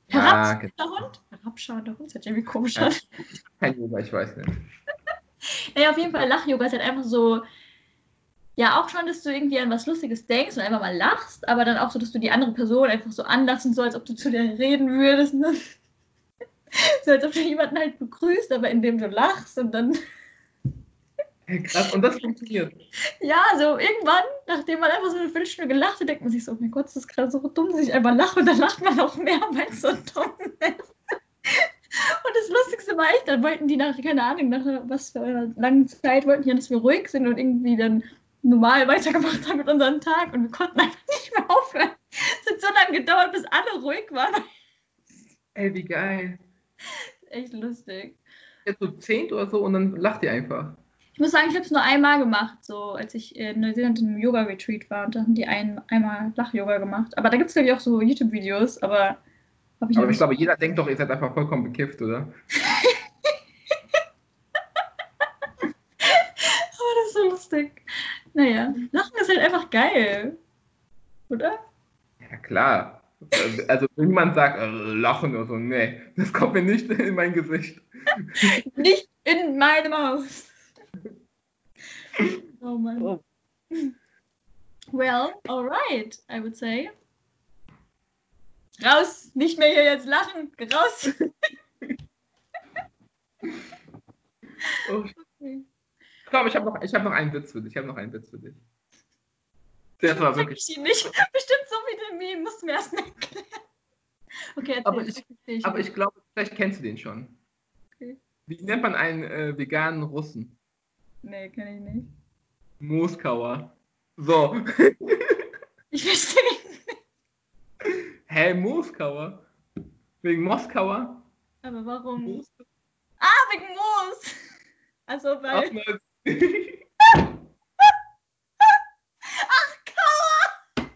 Herabschauender ja, Hund? Herabschauender Hund, das hat irgendwie komisch an. Kein Yoga, ich weiß nicht. Naja, auf jeden Fall Lach-Yoga ist halt einfach so, ja, auch schon, dass du irgendwie an was Lustiges denkst und einfach mal lachst, aber dann auch so, dass du die andere Person einfach so anlassen sollst, als ob du zu der reden würdest. Ne? so als ob du jemanden halt begrüßt, aber indem du lachst und dann. Krass, und das funktioniert. Ja, so irgendwann, nachdem man einfach so eine Viertelstunde gelacht hat, denkt man sich so, oh mein Gott, das ist gerade so dumm, dass ich einfach lache und dann lacht man auch mehr, weil es so dumm ist. Und das Lustigste war echt, dann wollten die nach, keine Ahnung, nach was für einer langen Zeit, wollten die, dass wir ruhig sind und irgendwie dann normal weitergemacht haben mit unserem Tag und wir konnten einfach nicht mehr aufhören. Es hat so lange gedauert, bis alle ruhig waren. Ey, wie geil. Echt lustig. Jetzt so zehnt oder so und dann lacht ihr einfach. Ich muss sagen, ich habe es nur einmal gemacht, so als ich in Neuseeland im Yoga-Retreat war und da haben die ein, einmal Lach-Yoga gemacht. Aber da gibt es, glaube ich, auch so YouTube-Videos, aber habe ich Aber ich glaube, jeder denkt doch, ihr seid einfach vollkommen bekifft, oder? aber das ist so lustig. Naja, Lachen ist halt einfach geil. Oder? Ja, klar. Also, wenn jemand sagt, äh, Lachen oder so, nee, das kommt mir nicht in mein Gesicht. nicht in meine Maus. Oh Mann. Oh. Well, alright, I would say. Raus! Nicht mehr hier jetzt lachen! Raus! oh. okay. Ich glaube, ich habe noch, hab noch einen Witz für dich. Ich habe noch einen Witz für dich. Der war wirklich. Ich nicht. Bestimmt so wie den Meme, musst du mir erst erklären. Okay, erzähl. Aber ich, ich, aber ich glaube, vielleicht kennst du den schon. Okay. Wie nennt man einen äh, veganen Russen? Nee, kenne ich nicht. Moskauer. So. ich verstehe Hä, Moskauer? Wegen Moskauer? Aber warum? Moos? Ah, wegen Moos! Also, weil. Ach, Ach Kauer!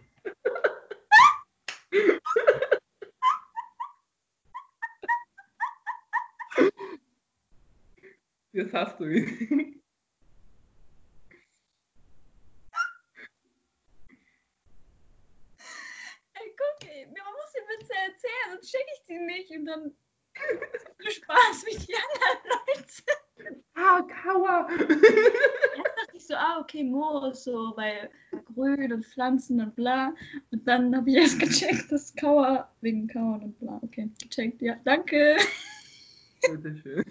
Jetzt hast du ihn. sonst schicke ich die nicht und dann viel Spaß wie die anderen Leute. Ah, Kauer. Erst dachte ich so, ah, okay, Moos, so, weil Grün und Pflanzen und bla. Und dann habe ich erst gecheckt, dass Kauer wegen Kauern und bla. Okay, gecheckt, ja, danke. Bitteschön.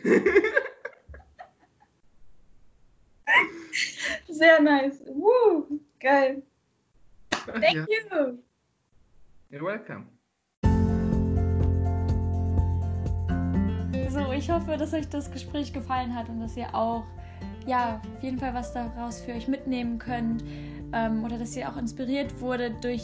Sehr nice. Woo, geil. Thank ja. you. You're welcome. So, ich hoffe, dass euch das Gespräch gefallen hat und dass ihr auch, ja, auf jeden Fall was daraus für euch mitnehmen könnt ähm, oder dass ihr auch inspiriert wurde durch,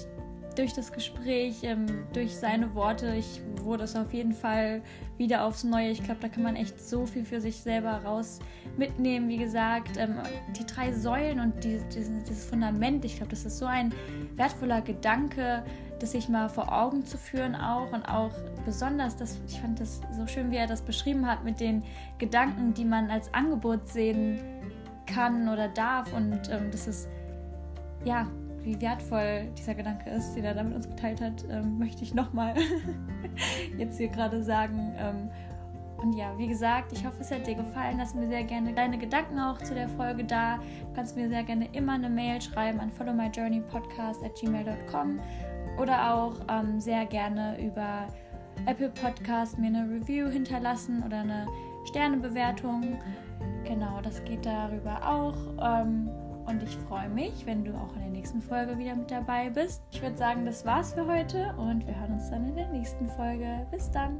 durch das Gespräch, ähm, durch seine Worte. Ich wurde es auf jeden Fall wieder aufs Neue. Ich glaube, da kann man echt so viel für sich selber raus mitnehmen. Wie gesagt, ähm, die drei Säulen und die, dieses, dieses Fundament, ich glaube, das ist so ein wertvoller Gedanke, das sich mal vor Augen zu führen auch und auch besonders, das, ich fand das so schön, wie er das beschrieben hat mit den Gedanken, die man als Angebot sehen kann oder darf und ähm, das ist ja wie wertvoll dieser Gedanke ist, den er da mit uns geteilt hat, ähm, möchte ich nochmal jetzt hier gerade sagen. Ähm, und ja, wie gesagt, ich hoffe, es hat dir gefallen. Lass mir sehr gerne deine Gedanken auch zu der Folge da. Du kannst mir sehr gerne immer eine Mail schreiben an followmyjourneypodcast at gmail.com oder auch ähm, sehr gerne über Apple Podcast mir eine Review hinterlassen oder eine Sternebewertung. Genau, das geht darüber auch. Ähm, und ich freue mich, wenn du auch in der nächsten Folge wieder mit dabei bist. Ich würde sagen, das war's für heute und wir hören uns dann in der nächsten Folge. Bis dann.